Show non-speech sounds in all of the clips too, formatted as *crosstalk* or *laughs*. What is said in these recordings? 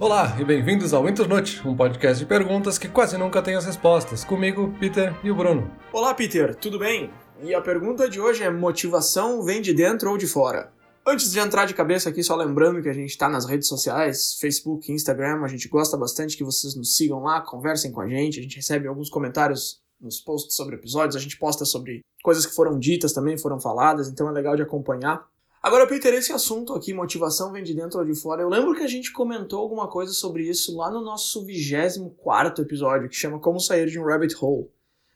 Olá e bem-vindos ao Internute, um podcast de perguntas que quase nunca tem as respostas. Comigo, Peter e o Bruno. Olá, Peter, tudo bem? E a pergunta de hoje é: motivação vem de dentro ou de fora? Antes de entrar de cabeça aqui, só lembrando que a gente está nas redes sociais, Facebook, Instagram, a gente gosta bastante que vocês nos sigam lá, conversem com a gente, a gente recebe alguns comentários nos posts sobre episódios, a gente posta sobre coisas que foram ditas também, foram faladas, então é legal de acompanhar. Agora, Peter, esse assunto aqui, motivação vem de dentro ou de fora, eu lembro que a gente comentou alguma coisa sobre isso lá no nosso 24 episódio, que chama Como Sair de um Rabbit Hole.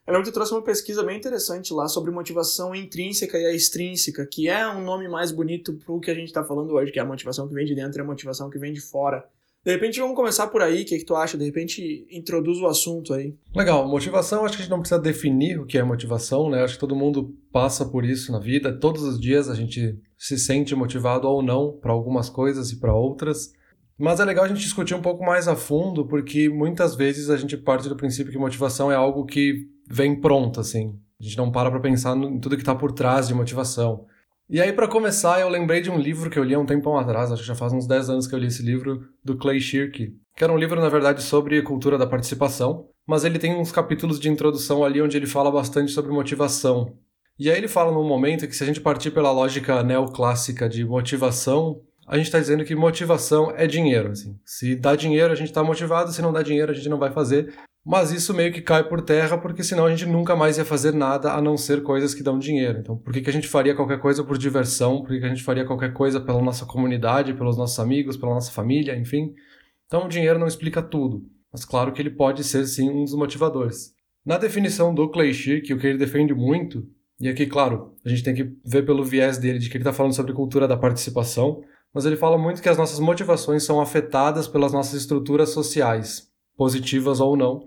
Eu lembro que tu trouxe uma pesquisa bem interessante lá sobre motivação intrínseca e a extrínseca, que é um nome mais bonito pro que a gente tá falando hoje, que é a motivação que vem de dentro e a motivação que vem de fora. De repente vamos começar por aí, o que, é que tu acha? De repente introduz o assunto aí. Legal, motivação, acho que a gente não precisa definir o que é motivação, né? Acho que todo mundo passa por isso na vida, todos os dias a gente se sente motivado ou não para algumas coisas e para outras. Mas é legal a gente discutir um pouco mais a fundo, porque muitas vezes a gente parte do princípio que motivação é algo que vem pronto, assim. A gente não para para pensar em tudo que está por trás de motivação. E aí, para começar, eu lembrei de um livro que eu li há um tempão atrás, acho que já faz uns 10 anos que eu li esse livro, do Clay Shirky, que era um livro, na verdade, sobre cultura da participação, mas ele tem uns capítulos de introdução ali onde ele fala bastante sobre motivação. E aí ele fala num momento que se a gente partir pela lógica neoclássica de motivação, a gente está dizendo que motivação é dinheiro. Assim. Se dá dinheiro, a gente está motivado, se não dá dinheiro, a gente não vai fazer. Mas isso meio que cai por terra, porque senão a gente nunca mais ia fazer nada a não ser coisas que dão dinheiro. Então, por que, que a gente faria qualquer coisa por diversão? Por que, que a gente faria qualquer coisa pela nossa comunidade, pelos nossos amigos, pela nossa família, enfim? Então, o dinheiro não explica tudo. Mas claro que ele pode ser sim um dos motivadores. Na definição do Clay Shirk, o que ele defende muito, e aqui, claro, a gente tem que ver pelo viés dele de que ele está falando sobre cultura da participação, mas ele fala muito que as nossas motivações são afetadas pelas nossas estruturas sociais, positivas ou não,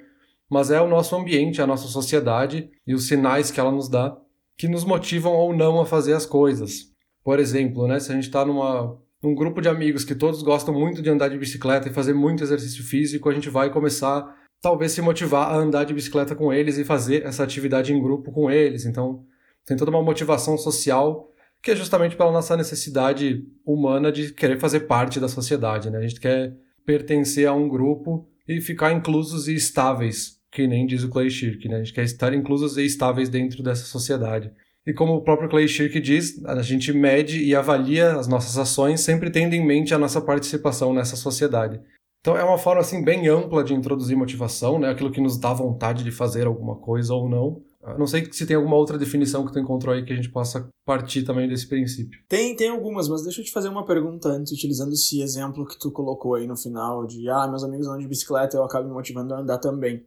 mas é o nosso ambiente, a nossa sociedade e os sinais que ela nos dá que nos motivam ou não a fazer as coisas. Por exemplo, né, se a gente está num grupo de amigos que todos gostam muito de andar de bicicleta e fazer muito exercício físico, a gente vai começar talvez se motivar a andar de bicicleta com eles e fazer essa atividade em grupo com eles. Então, tem toda uma motivação social que é justamente pela nossa necessidade humana de querer fazer parte da sociedade, né? A gente quer pertencer a um grupo e ficar inclusos e estáveis, que nem diz o Clay Shirk, né? A gente quer estar inclusos e estáveis dentro dessa sociedade. E como o próprio Clay Shirk diz, a gente mede e avalia as nossas ações sempre tendo em mente a nossa participação nessa sociedade. Então é uma forma assim bem ampla de introduzir motivação, né? Aquilo que nos dá vontade de fazer alguma coisa ou não. Não sei se tem alguma outra definição que tu encontrou aí que a gente possa partir também desse princípio. Tem, tem algumas, mas deixa eu te fazer uma pergunta antes, utilizando esse exemplo que tu colocou aí no final de ah, meus amigos andam de bicicleta, eu acabo me motivando a andar também.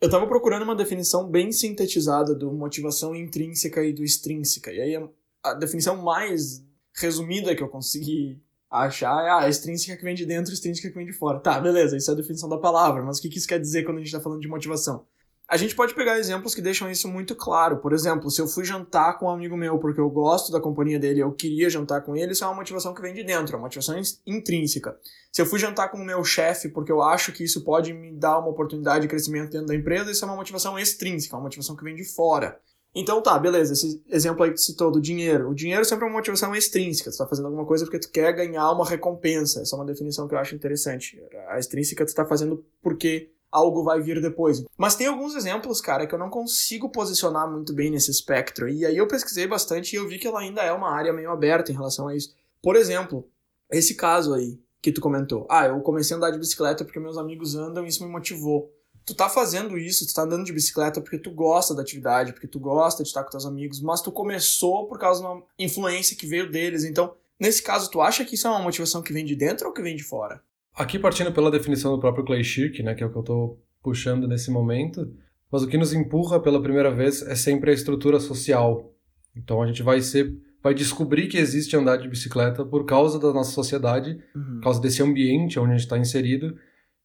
Eu estava procurando uma definição bem sintetizada do motivação intrínseca e do extrínseca. E aí a definição mais resumida que eu consegui achar é ah, a extrínseca que vem de dentro e extrínseca que vem de fora. Tá, beleza, isso é a definição da palavra, mas o que isso quer dizer quando a gente está falando de motivação? A gente pode pegar exemplos que deixam isso muito claro. Por exemplo, se eu fui jantar com um amigo meu porque eu gosto da companhia dele, eu queria jantar com ele, isso é uma motivação que vem de dentro, é uma motivação intrínseca. Se eu fui jantar com o meu chefe porque eu acho que isso pode me dar uma oportunidade de crescimento dentro da empresa, isso é uma motivação extrínseca, uma motivação que vem de fora. Então tá, beleza, esse exemplo aí que citou do dinheiro. O dinheiro sempre é uma motivação extrínseca, tu tá fazendo alguma coisa porque tu quer ganhar uma recompensa. Essa é uma definição que eu acho interessante. A extrínseca tu tá fazendo porque algo vai vir depois. Mas tem alguns exemplos, cara, que eu não consigo posicionar muito bem nesse espectro. E aí eu pesquisei bastante e eu vi que ela ainda é uma área meio aberta em relação a isso. Por exemplo, esse caso aí que tu comentou. Ah, eu comecei a andar de bicicleta porque meus amigos andam e isso me motivou. Tu tá fazendo isso, tu tá andando de bicicleta porque tu gosta da atividade, porque tu gosta de estar com teus amigos, mas tu começou por causa de uma influência que veio deles. Então, nesse caso, tu acha que isso é uma motivação que vem de dentro ou que vem de fora? Aqui partindo pela definição do próprio Clay Shirk, né, que é o que eu estou puxando nesse momento, mas o que nos empurra pela primeira vez é sempre a estrutura social. Então a gente vai ser vai descobrir que existe andar de bicicleta por causa da nossa sociedade, uhum. por causa desse ambiente onde a gente está inserido.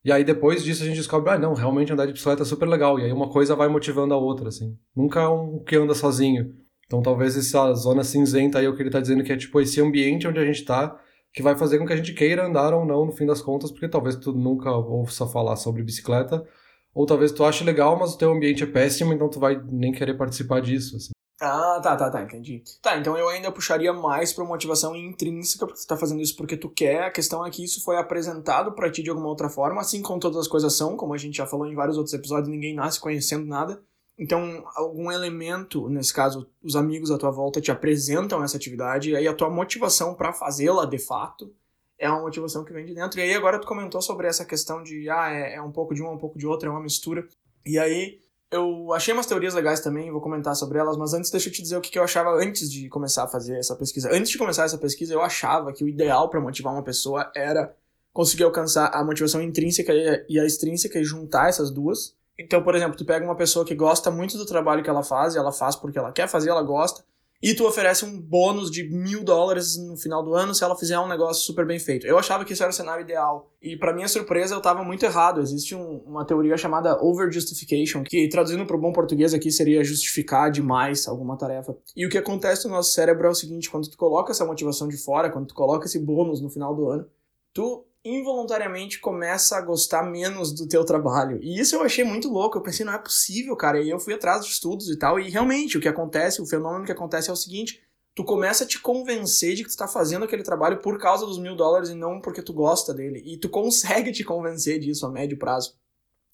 E aí depois disso a gente descobre, ah, não, realmente andar de bicicleta é super legal. E aí uma coisa vai motivando a outra, assim. Nunca é um que anda sozinho. Então talvez essa zona cinzenta aí é o que ele está dizendo que é tipo esse ambiente onde a gente está que vai fazer com que a gente queira andar ou não no fim das contas, porque talvez tu nunca ouça falar sobre bicicleta, ou talvez tu ache legal, mas o teu ambiente é péssimo, então tu vai nem querer participar disso. Assim. Ah, tá, tá, tá, entendi. Tá, então eu ainda puxaria mais pra motivação intrínseca, porque tu tá fazendo isso porque tu quer. A questão é que isso foi apresentado para ti de alguma outra forma, assim como todas as coisas são, como a gente já falou em vários outros episódios, ninguém nasce conhecendo nada. Então, algum elemento, nesse caso, os amigos à tua volta te apresentam essa atividade, e aí a tua motivação para fazê-la de fato é uma motivação que vem de dentro. E aí agora tu comentou sobre essa questão de, ah, é, é um pouco de um, um pouco de outro, é uma mistura. E aí eu achei umas teorias legais também, vou comentar sobre elas, mas antes deixa eu te dizer o que eu achava antes de começar a fazer essa pesquisa. Antes de começar essa pesquisa, eu achava que o ideal para motivar uma pessoa era conseguir alcançar a motivação intrínseca e a extrínseca e juntar essas duas. Então, por exemplo, tu pega uma pessoa que gosta muito do trabalho que ela faz, e ela faz porque ela quer fazer, ela gosta, e tu oferece um bônus de mil dólares no final do ano se ela fizer um negócio super bem feito. Eu achava que isso era o cenário ideal. E para minha surpresa, eu tava muito errado. Existe um, uma teoria chamada over-justification, que traduzindo para o bom português aqui seria justificar demais alguma tarefa. E o que acontece no nosso cérebro é o seguinte, quando tu coloca essa motivação de fora, quando tu coloca esse bônus no final do ano, tu involuntariamente começa a gostar menos do teu trabalho. E isso eu achei muito louco. Eu pensei, não é possível, cara. E eu fui atrás de estudos e tal. E realmente, o que acontece, o fenômeno que acontece é o seguinte: tu começa a te convencer de que tu tá fazendo aquele trabalho por causa dos mil dólares e não porque tu gosta dele. E tu consegue te convencer disso a médio prazo.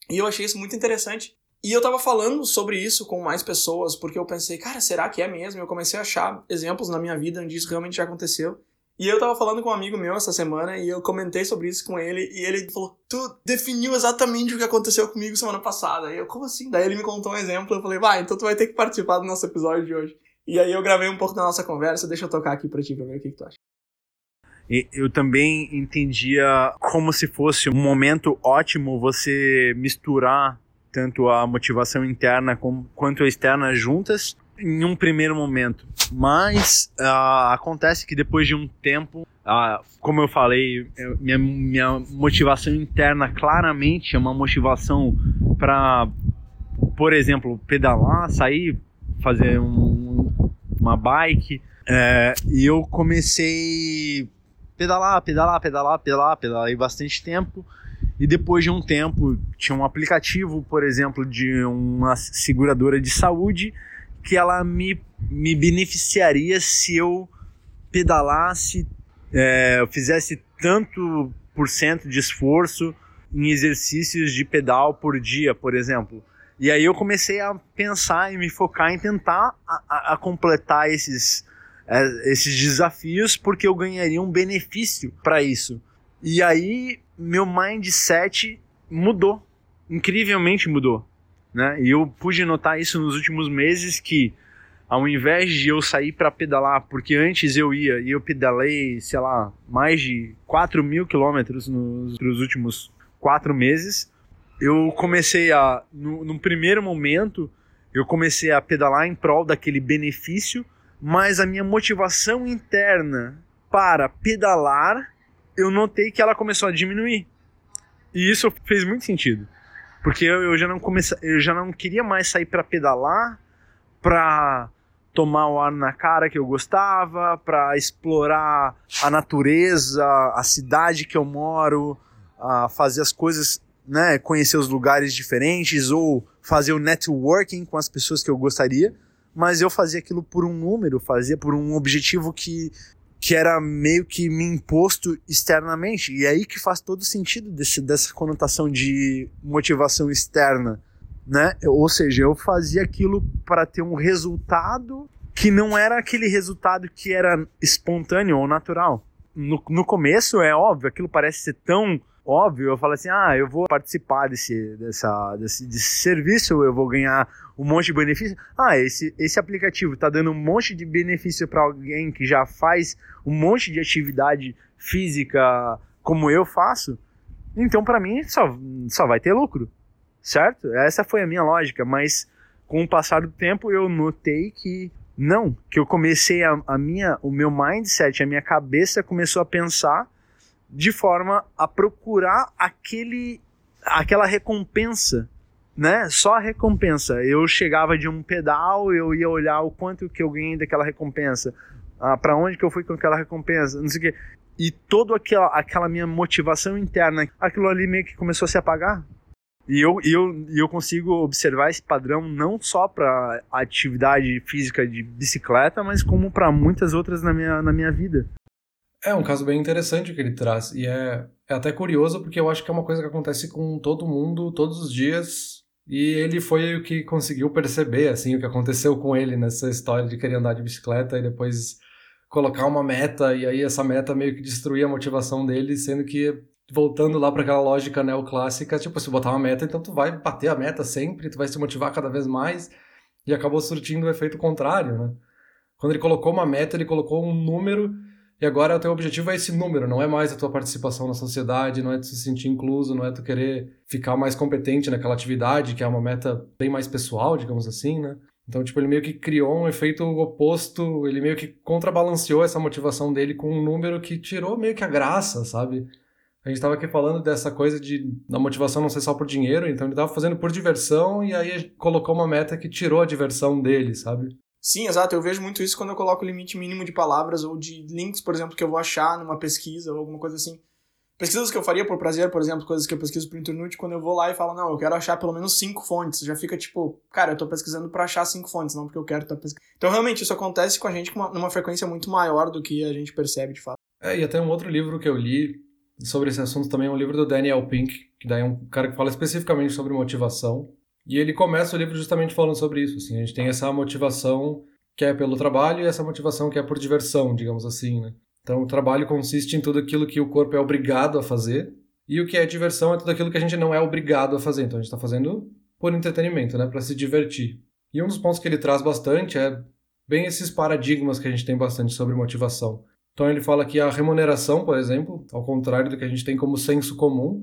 E eu achei isso muito interessante. E eu tava falando sobre isso com mais pessoas, porque eu pensei, cara, será que é mesmo? Eu comecei a achar exemplos na minha vida onde isso realmente já aconteceu. E eu tava falando com um amigo meu essa semana e eu comentei sobre isso com ele e ele falou: Tu definiu exatamente o que aconteceu comigo semana passada. E eu, como assim? Daí ele me contou um exemplo. Eu falei: Vai, então tu vai ter que participar do nosso episódio de hoje. E aí eu gravei um pouco da nossa conversa. Deixa eu tocar aqui pra ti pra ver o que, que tu acha. Eu também entendia como se fosse um momento ótimo você misturar tanto a motivação interna quanto a externa juntas em um primeiro momento. Mas uh, acontece que depois de um tempo, uh, como eu falei, eu, minha, minha motivação interna claramente é uma motivação para, por exemplo, pedalar, sair, fazer um, uma bike. É, e eu comecei pedalar, pedalar, pedalar, pedalar, pedalei bastante tempo. E depois de um tempo, tinha um aplicativo, por exemplo, de uma seguradora de saúde que ela me, me beneficiaria se eu pedalasse, é, eu fizesse tanto por cento de esforço em exercícios de pedal por dia, por exemplo. E aí eu comecei a pensar e me focar em tentar a, a, a completar esses, é, esses desafios porque eu ganharia um benefício para isso. E aí meu mindset mudou, incrivelmente mudou. Né? E eu pude notar isso nos últimos meses que ao invés de eu sair para pedalar, porque antes eu ia e eu pedalei, sei lá, mais de 4 mil quilômetros nos, últimos quatro meses, eu comecei a, no, no primeiro momento, eu comecei a pedalar em prol daquele benefício, mas a minha motivação interna para pedalar, eu notei que ela começou a diminuir. E isso fez muito sentido. Porque eu, eu já não comecei, eu já não queria mais sair para pedalar, para tomar o ar na cara que eu gostava, para explorar a natureza, a cidade que eu moro, a fazer as coisas, né, conhecer os lugares diferentes ou fazer o networking com as pessoas que eu gostaria, mas eu fazia aquilo por um número, fazia por um objetivo que que era meio que me imposto externamente. E é aí que faz todo sentido desse, dessa conotação de motivação externa, né? Ou seja, eu fazia aquilo para ter um resultado que não era aquele resultado que era espontâneo ou natural. No, no começo, é óbvio, aquilo parece ser tão óbvio, eu falo assim, ah, eu vou participar desse, dessa, desse, desse serviço, eu vou ganhar um monte de benefício. Ah, esse, esse aplicativo está dando um monte de benefício para alguém que já faz um monte de atividade física como eu faço. Então, para mim, só, só vai ter lucro, certo? Essa foi a minha lógica, mas com o passar do tempo eu notei que não, que eu comecei a, a minha, o meu mindset, a minha cabeça começou a pensar de forma a procurar aquele aquela recompensa, né? Só a recompensa. Eu chegava de um pedal, eu ia olhar o quanto que eu ganhei daquela recompensa, ah, para onde que eu fui com aquela recompensa, não sei o quê. E toda aquela, aquela minha motivação interna, aquilo ali meio que começou a se apagar. E eu, eu, eu consigo observar esse padrão não só para atividade física de bicicleta, mas como para muitas outras na minha, na minha vida. É um caso bem interessante que ele traz. E é, é até curioso porque eu acho que é uma coisa que acontece com todo mundo todos os dias. E ele foi o que conseguiu perceber, assim, o que aconteceu com ele nessa história de querer andar de bicicleta e depois colocar uma meta. E aí essa meta meio que destruía a motivação dele, sendo que voltando lá para aquela lógica neoclássica, tipo, se botar uma meta, então tu vai bater a meta sempre, tu vai se motivar cada vez mais. E acabou surtindo o efeito contrário, né? Quando ele colocou uma meta, ele colocou um número e agora o teu objetivo é esse número, não é mais a tua participação na sociedade, não é tu se sentir incluso, não é tu querer ficar mais competente naquela atividade, que é uma meta bem mais pessoal, digamos assim, né? Então, tipo, ele meio que criou um efeito oposto, ele meio que contrabalanceou essa motivação dele com um número que tirou meio que a graça, sabe? A gente estava aqui falando dessa coisa de da motivação não ser só por dinheiro, então ele estava fazendo por diversão e aí colocou uma meta que tirou a diversão dele, sabe? Sim, exato. Eu vejo muito isso quando eu coloco o limite mínimo de palavras ou de links, por exemplo, que eu vou achar numa pesquisa ou alguma coisa assim. Pesquisas que eu faria por prazer, por exemplo, coisas que eu pesquiso por internet, quando eu vou lá e falo, não, eu quero achar pelo menos cinco fontes, já fica tipo, cara, eu tô pesquisando para achar cinco fontes, não porque eu quero estar tá pesquisando. Então, realmente, isso acontece com a gente uma, numa frequência muito maior do que a gente percebe de fato. É, e até um outro livro que eu li sobre esse assunto também é um livro do Daniel Pink, que daí é um cara que fala especificamente sobre motivação. E ele começa o livro justamente falando sobre isso, assim, a gente tem essa motivação que é pelo trabalho e essa motivação que é por diversão, digamos assim, né? Então, o trabalho consiste em tudo aquilo que o corpo é obrigado a fazer, e o que é diversão é tudo aquilo que a gente não é obrigado a fazer. Então, a gente está fazendo por entretenimento, né, para se divertir. E um dos pontos que ele traz bastante é bem esses paradigmas que a gente tem bastante sobre motivação. Então, ele fala que a remuneração, por exemplo, ao contrário do que a gente tem como senso comum,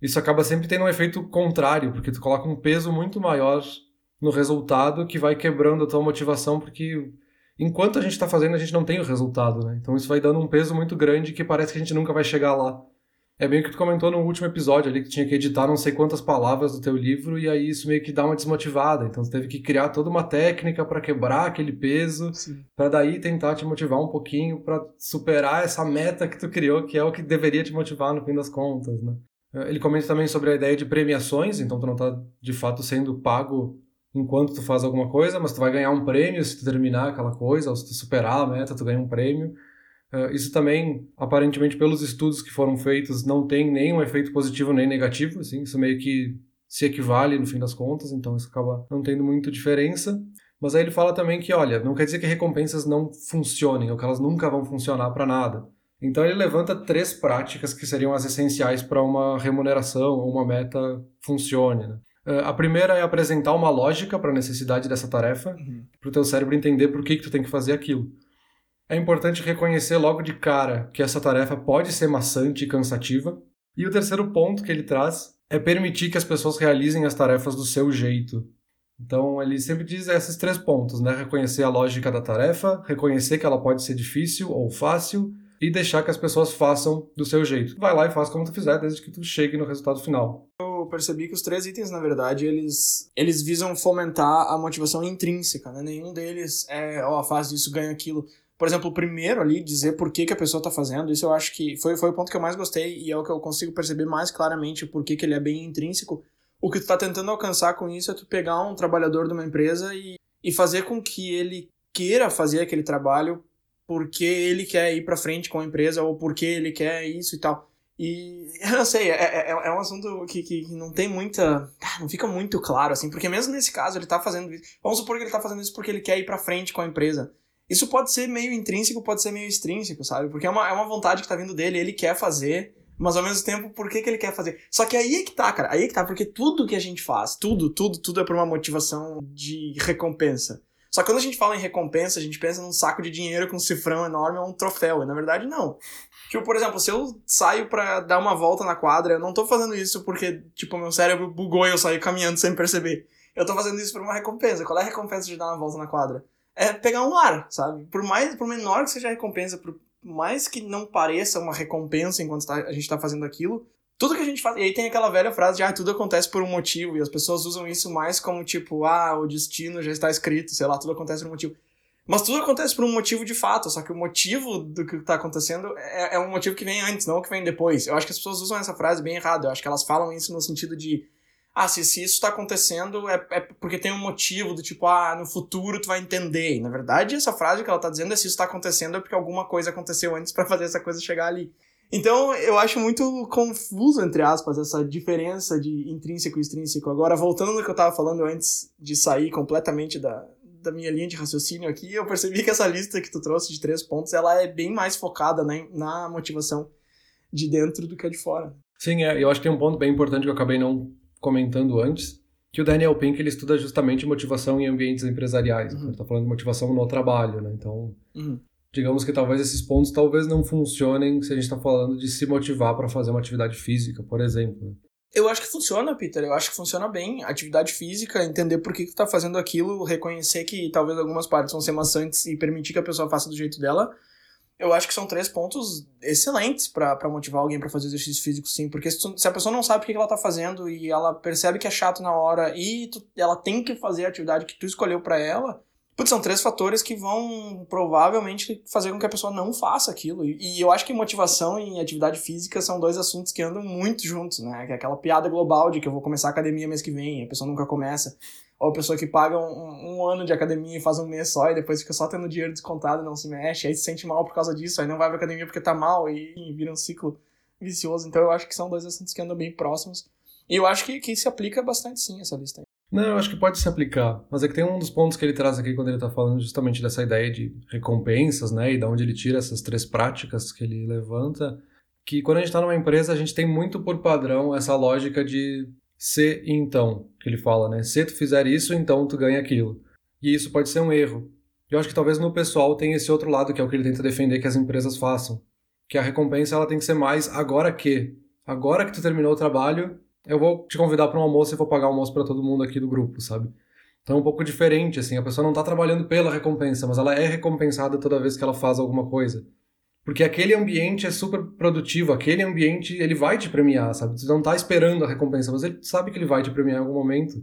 isso acaba sempre tendo um efeito contrário, porque tu coloca um peso muito maior no resultado que vai quebrando a tua motivação, porque enquanto a gente está fazendo, a gente não tem o resultado, né? Então isso vai dando um peso muito grande que parece que a gente nunca vai chegar lá. É bem o que tu comentou no último episódio ali, que tinha que editar não sei quantas palavras do teu livro, e aí isso meio que dá uma desmotivada. Então tu teve que criar toda uma técnica para quebrar aquele peso, para daí tentar te motivar um pouquinho, para superar essa meta que tu criou, que é o que deveria te motivar no fim das contas, né? Ele comenta também sobre a ideia de premiações, então tu não está de fato sendo pago enquanto tu faz alguma coisa, mas tu vai ganhar um prêmio se tu terminar aquela coisa, ou se tu superar a meta, tu ganha um prêmio. Uh, isso também, aparentemente, pelos estudos que foram feitos, não tem nenhum efeito positivo nem negativo, assim, isso meio que se equivale no fim das contas, então isso acaba não tendo muita diferença. Mas aí ele fala também que, olha, não quer dizer que recompensas não funcionem, ou que elas nunca vão funcionar para nada. Então ele levanta três práticas que seriam as essenciais para uma remuneração ou uma meta funcione. Né? Uh, a primeira é apresentar uma lógica para a necessidade dessa tarefa, uhum. para o teu cérebro entender por que, que tu tem que fazer aquilo. É importante reconhecer logo de cara que essa tarefa pode ser maçante e cansativa. E o terceiro ponto que ele traz é permitir que as pessoas realizem as tarefas do seu jeito. Então, ele sempre diz esses três pontos, né? Reconhecer a lógica da tarefa, reconhecer que ela pode ser difícil ou fácil e deixar que as pessoas façam do seu jeito. Vai lá e faz como tu fizer, desde que tu chegue no resultado final. Eu percebi que os três itens, na verdade, eles, eles visam fomentar a motivação intrínseca, né? Nenhum deles é, ó, oh, faz isso, ganha aquilo. Por exemplo, o primeiro ali, dizer por que, que a pessoa está fazendo, isso eu acho que foi, foi o ponto que eu mais gostei e é o que eu consigo perceber mais claramente por que, que ele é bem intrínseco. O que tu está tentando alcançar com isso é tu pegar um trabalhador de uma empresa e, e fazer com que ele queira fazer aquele trabalho porque ele quer ir para frente com a empresa ou porque ele quer isso e tal. E *laughs* eu não sei, é, é, é um assunto que, que, não tem muita. Ah, não fica muito claro, assim, porque mesmo nesse caso ele tá fazendo isso. Vamos supor que ele tá fazendo isso porque ele quer ir pra frente com a empresa. Isso pode ser meio intrínseco, pode ser meio extrínseco, sabe? Porque é uma, é uma vontade que tá vindo dele, ele quer fazer, mas ao mesmo tempo, por que, que ele quer fazer? Só que aí é que tá, cara, aí é que tá, porque tudo que a gente faz, tudo, tudo, tudo é por uma motivação de recompensa. Só que quando a gente fala em recompensa, a gente pensa num saco de dinheiro com um cifrão enorme ou um troféu. E na verdade, não. Tipo, por exemplo, se eu saio pra dar uma volta na quadra, eu não tô fazendo isso porque, tipo, meu cérebro bugou e eu saí caminhando sem perceber. Eu tô fazendo isso por uma recompensa. Qual é a recompensa de dar uma volta na quadra? É pegar um ar, sabe? Por mais, por menor que seja a recompensa, por mais que não pareça uma recompensa enquanto tá, a gente tá fazendo aquilo, tudo que a gente faz. E aí tem aquela velha frase de ah, tudo acontece por um motivo. E as pessoas usam isso mais como tipo, ah, o destino já está escrito, sei lá, tudo acontece por um motivo. Mas tudo acontece por um motivo de fato, só que o motivo do que está acontecendo é, é, um motivo que vem antes, não o que vem depois. Eu acho que as pessoas usam essa frase bem errada. Eu acho que elas falam isso no sentido de ah, se, se isso está acontecendo é, é porque tem um motivo do tipo, ah, no futuro tu vai entender. E, na verdade, essa frase que ela está dizendo é se isso está acontecendo é porque alguma coisa aconteceu antes para fazer essa coisa chegar ali. Então, eu acho muito confuso, entre aspas, essa diferença de intrínseco e extrínseco. Agora, voltando no que eu estava falando antes de sair completamente da, da minha linha de raciocínio aqui, eu percebi que essa lista que tu trouxe de três pontos, ela é bem mais focada né, na motivação de dentro do que a de fora. Sim, é, eu acho que tem um ponto bem importante que eu acabei não comentando antes, que o Daniel Pink ele estuda justamente motivação em ambientes empresariais. Uhum. Ele está falando de motivação no trabalho, né? Então, uhum. Digamos que talvez esses pontos talvez não funcionem se a gente está falando de se motivar para fazer uma atividade física, por exemplo. Né? Eu acho que funciona, Peter. Eu acho que funciona bem. Atividade física, entender por que, que tu tá fazendo aquilo, reconhecer que talvez algumas partes vão ser maçantes e permitir que a pessoa faça do jeito dela eu acho que são três pontos excelentes para motivar alguém para fazer exercício físico, sim. Porque se, tu, se, a pessoa não sabe o que ela tá fazendo e ela percebe que é chato na hora e tu, ela tem que fazer a atividade que tu escolheu para ela, putz, são três fatores que vão provavelmente fazer com que a pessoa não faça aquilo. E, eu acho que motivação e atividade física são dois assuntos que andam muito juntos, né? Que é aquela piada global de que eu vou começar a academia mês que vem, a pessoa nunca começa. Ou a pessoa que paga um, um, ano de academia e faz um mês só e depois fica só tendo dinheiro descontado e não se mexe, aí se sente mal por causa disso, aí não vai pra academia porque tá mal e, vira um ciclo vicioso. Então eu acho que são dois assuntos que andam bem próximos. E eu acho que, que se aplica bastante sim essa lista. Não, eu acho que pode se aplicar. Mas é que tem um dos pontos que ele traz aqui quando ele está falando justamente dessa ideia de recompensas, né? E de onde ele tira essas três práticas que ele levanta. Que quando a gente está numa empresa, a gente tem muito por padrão essa lógica de se então, que ele fala, né? Se tu fizer isso, então tu ganha aquilo. E isso pode ser um erro. Eu acho que talvez no pessoal tem esse outro lado que é o que ele tenta defender que as empresas façam, que a recompensa ela tem que ser mais agora que, agora que tu terminou o trabalho, eu vou te convidar para um almoço e vou pagar almoço para todo mundo aqui do grupo, sabe? Então é um pouco diferente assim, a pessoa não está trabalhando pela recompensa, mas ela é recompensada toda vez que ela faz alguma coisa. Porque aquele ambiente é super produtivo, aquele ambiente ele vai te premiar, sabe? Você não tá esperando a recompensa, mas ele sabe que ele vai te premiar em algum momento.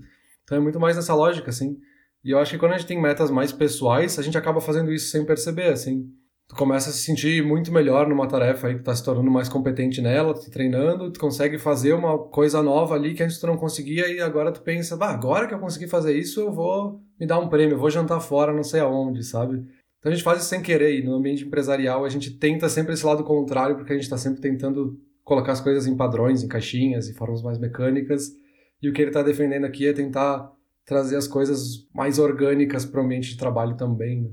Então é muito mais nessa lógica, assim. E eu acho que quando a gente tem metas mais pessoais, a gente acaba fazendo isso sem perceber, assim. Tu começa a se sentir muito melhor numa tarefa aí, tu tá se tornando mais competente nela, tu tá treinando, tu consegue fazer uma coisa nova ali que antes tu não conseguia e agora tu pensa, bah, agora que eu consegui fazer isso, eu vou me dar um prêmio, eu vou jantar fora, não sei aonde, sabe? Então a gente faz isso sem querer e no ambiente empresarial a gente tenta sempre esse lado contrário porque a gente está sempre tentando colocar as coisas em padrões, em caixinhas, em formas mais mecânicas. E o que ele está defendendo aqui é tentar trazer as coisas mais orgânicas para o ambiente de trabalho também. Né?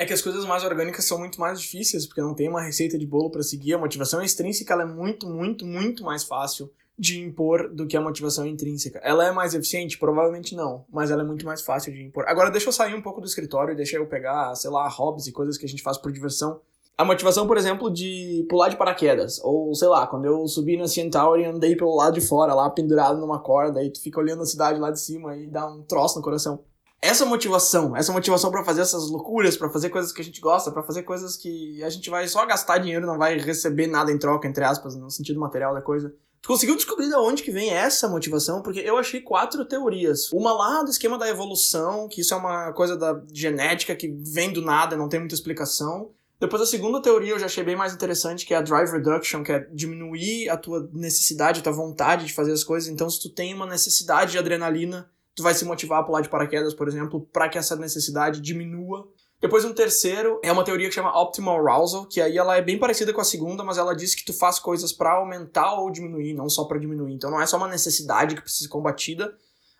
É que as coisas mais orgânicas são muito mais difíceis, porque não tem uma receita de bolo para seguir. A motivação extrínseca ela é muito, muito, muito mais fácil de impor do que a motivação intrínseca. Ela é mais eficiente? Provavelmente não, mas ela é muito mais fácil de impor. Agora deixa eu sair um pouco do escritório e deixa eu pegar, sei lá, hobbies e coisas que a gente faz por diversão. A motivação, por exemplo, de pular de paraquedas, ou sei lá, quando eu subi na Tower e andei pelo lado de fora, lá pendurado numa corda, e tu fica olhando a cidade lá de cima e dá um troço no coração. Essa motivação, essa motivação para fazer essas loucuras, para fazer coisas que a gente gosta, para fazer coisas que a gente vai só gastar dinheiro, não vai receber nada em troca, entre aspas, no sentido material da coisa. Tu conseguiu descobrir de onde que vem essa motivação? Porque eu achei quatro teorias. Uma lá do esquema da evolução, que isso é uma coisa da genética que vem do nada, não tem muita explicação. Depois a segunda teoria eu já achei bem mais interessante, que é a drive reduction, que é diminuir a tua necessidade, a tua vontade de fazer as coisas. Então, se tu tem uma necessidade de adrenalina, tu vai se motivar a pular de paraquedas, por exemplo, para que essa necessidade diminua. Depois um terceiro é uma teoria que chama Optimal Arousal, que aí ela é bem parecida com a segunda, mas ela diz que tu faz coisas para aumentar ou diminuir, não só para diminuir. Então não é só uma necessidade que precisa ser combatida,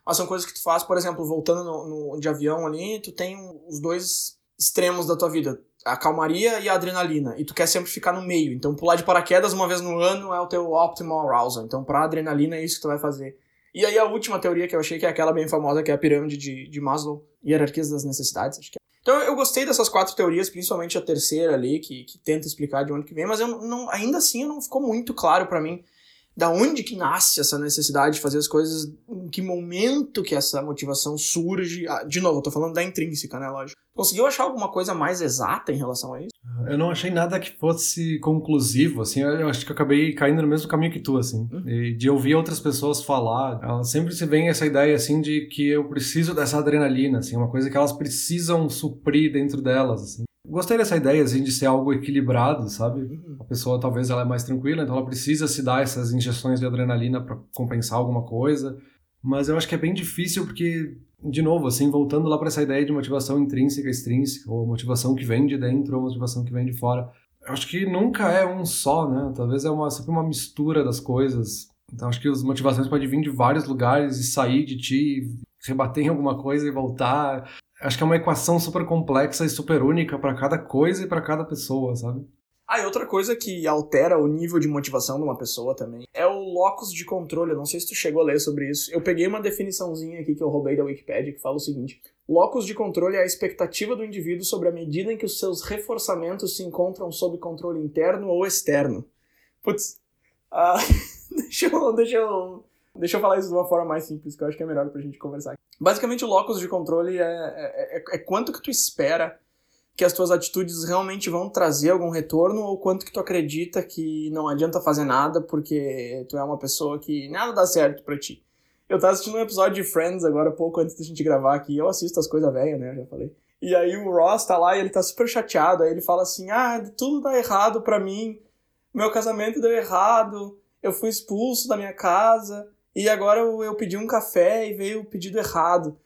mas são coisas que tu faz, por exemplo, voltando no, no de avião ali, tu tem os dois extremos da tua vida, a calmaria e a adrenalina, e tu quer sempre ficar no meio. Então pular de paraquedas uma vez no ano é o teu Optimal Arousal. Então para adrenalina é isso que tu vai fazer. E aí a última teoria que eu achei que é aquela bem famosa, que é a pirâmide de, de Maslow, hierarquias das necessidades, acho que é. Então eu gostei dessas quatro teorias, principalmente a terceira ali, que, que tenta explicar de onde que vem, mas eu não, ainda assim não ficou muito claro para mim da onde que nasce essa necessidade de fazer as coisas, em que momento que essa motivação surge. Ah, de novo, eu tô falando da intrínseca, né, lógico. Conseguiu achar alguma coisa mais exata em relação a isso? Eu não achei nada que fosse conclusivo, assim, eu acho que eu acabei caindo no mesmo caminho que tu, assim, uhum. de ouvir outras pessoas falar, sempre se vem essa ideia, assim, de que eu preciso dessa adrenalina, assim, uma coisa que elas precisam suprir dentro delas, assim. Gostei dessa ideia, assim, de ser algo equilibrado, sabe? Uhum. A pessoa talvez ela é mais tranquila, então ela precisa se dar essas injeções de adrenalina para compensar alguma coisa, Mas eu acho que é bem difícil porque, de novo, assim, voltando lá para essa ideia de motivação intrínseca, extrínseca, ou motivação que vem de dentro ou motivação que vem de fora. Eu acho que nunca é um só, né? Talvez é uma, sempre uma mistura das coisas. Então acho que as motivações podem vir de vários lugares e sair de ti, rebater em alguma coisa e voltar. Acho que é uma equação super complexa e super única para cada coisa e para cada pessoa, sabe? Ah, e outra coisa que altera o nível de motivação de uma pessoa também é o locus de controle. Eu não sei se tu chegou a ler sobre isso. Eu peguei uma definiçãozinha aqui que eu roubei da Wikipedia que fala o seguinte: Locus de controle é a expectativa do indivíduo sobre a medida em que os seus reforçamentos se encontram sob controle interno ou externo. Putz, ah, *laughs* deixa, eu, deixa, eu, deixa eu falar isso de uma forma mais simples, que eu acho que é melhor pra gente conversar. Basicamente, o locus de controle é, é, é, é quanto que tu espera que as tuas atitudes realmente vão trazer algum retorno ou quanto que tu acredita que não adianta fazer nada porque tu é uma pessoa que nada dá certo para ti. Eu tava assistindo um episódio de Friends agora, pouco antes da gente gravar aqui. Eu assisto as coisas velhas, né? Eu já falei. E aí o Ross tá lá e ele tá super chateado. Aí ele fala assim: Ah, tudo dá errado para mim. Meu casamento deu errado. Eu fui expulso da minha casa. E agora eu, pedi um café e veio o pedido errado.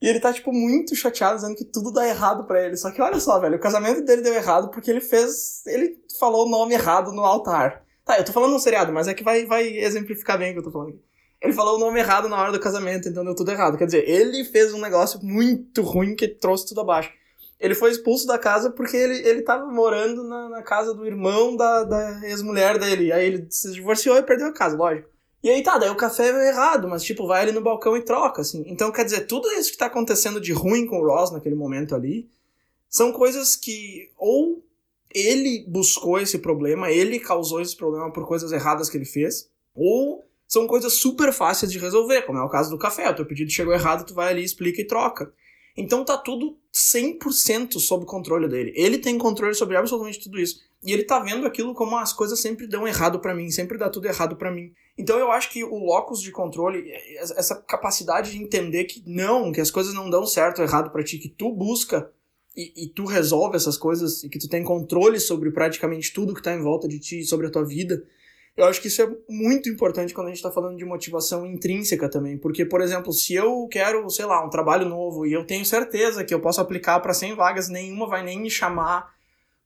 E ele tá, tipo, muito chateado, dizendo que tudo dá errado para ele. Só que olha só, velho, o casamento dele deu errado porque ele fez. Ele falou o nome errado no altar. Tá, eu tô falando um seriado, mas é que vai, vai exemplificar bem o que eu tô falando. Ele falou o nome errado na hora do casamento, então deu tudo errado. Quer dizer, ele fez um negócio muito ruim que trouxe tudo abaixo. Ele foi expulso da casa porque ele, ele tava morando na, na casa do irmão da, da ex-mulher dele. Aí ele se divorciou e perdeu a casa, lógico. E aí tá, daí o café é errado, mas tipo, vai ali no balcão e troca, assim. Então, quer dizer, tudo isso que tá acontecendo de ruim com o Ross naquele momento ali, são coisas que ou ele buscou esse problema, ele causou esse problema por coisas erradas que ele fez, ou são coisas super fáceis de resolver, como é o caso do café. O teu pedido chegou errado, tu vai ali, explica e troca. Então tá tudo 100% sob controle dele. Ele tem controle sobre absolutamente tudo isso. E ele tá vendo aquilo como as coisas sempre dão errado para mim, sempre dá tudo errado para mim. Então eu acho que o locus de controle, essa capacidade de entender que não, que as coisas não dão certo ou errado para ti, que tu busca e, e, tu resolve essas coisas e que tu tem controle sobre praticamente tudo que tá em volta de ti, sobre a tua vida. Eu acho que isso é muito importante quando a gente está falando de motivação intrínseca também, porque, por exemplo, se eu quero, sei lá, um trabalho novo e eu tenho certeza que eu posso aplicar para 100 vagas, nenhuma vai nem me chamar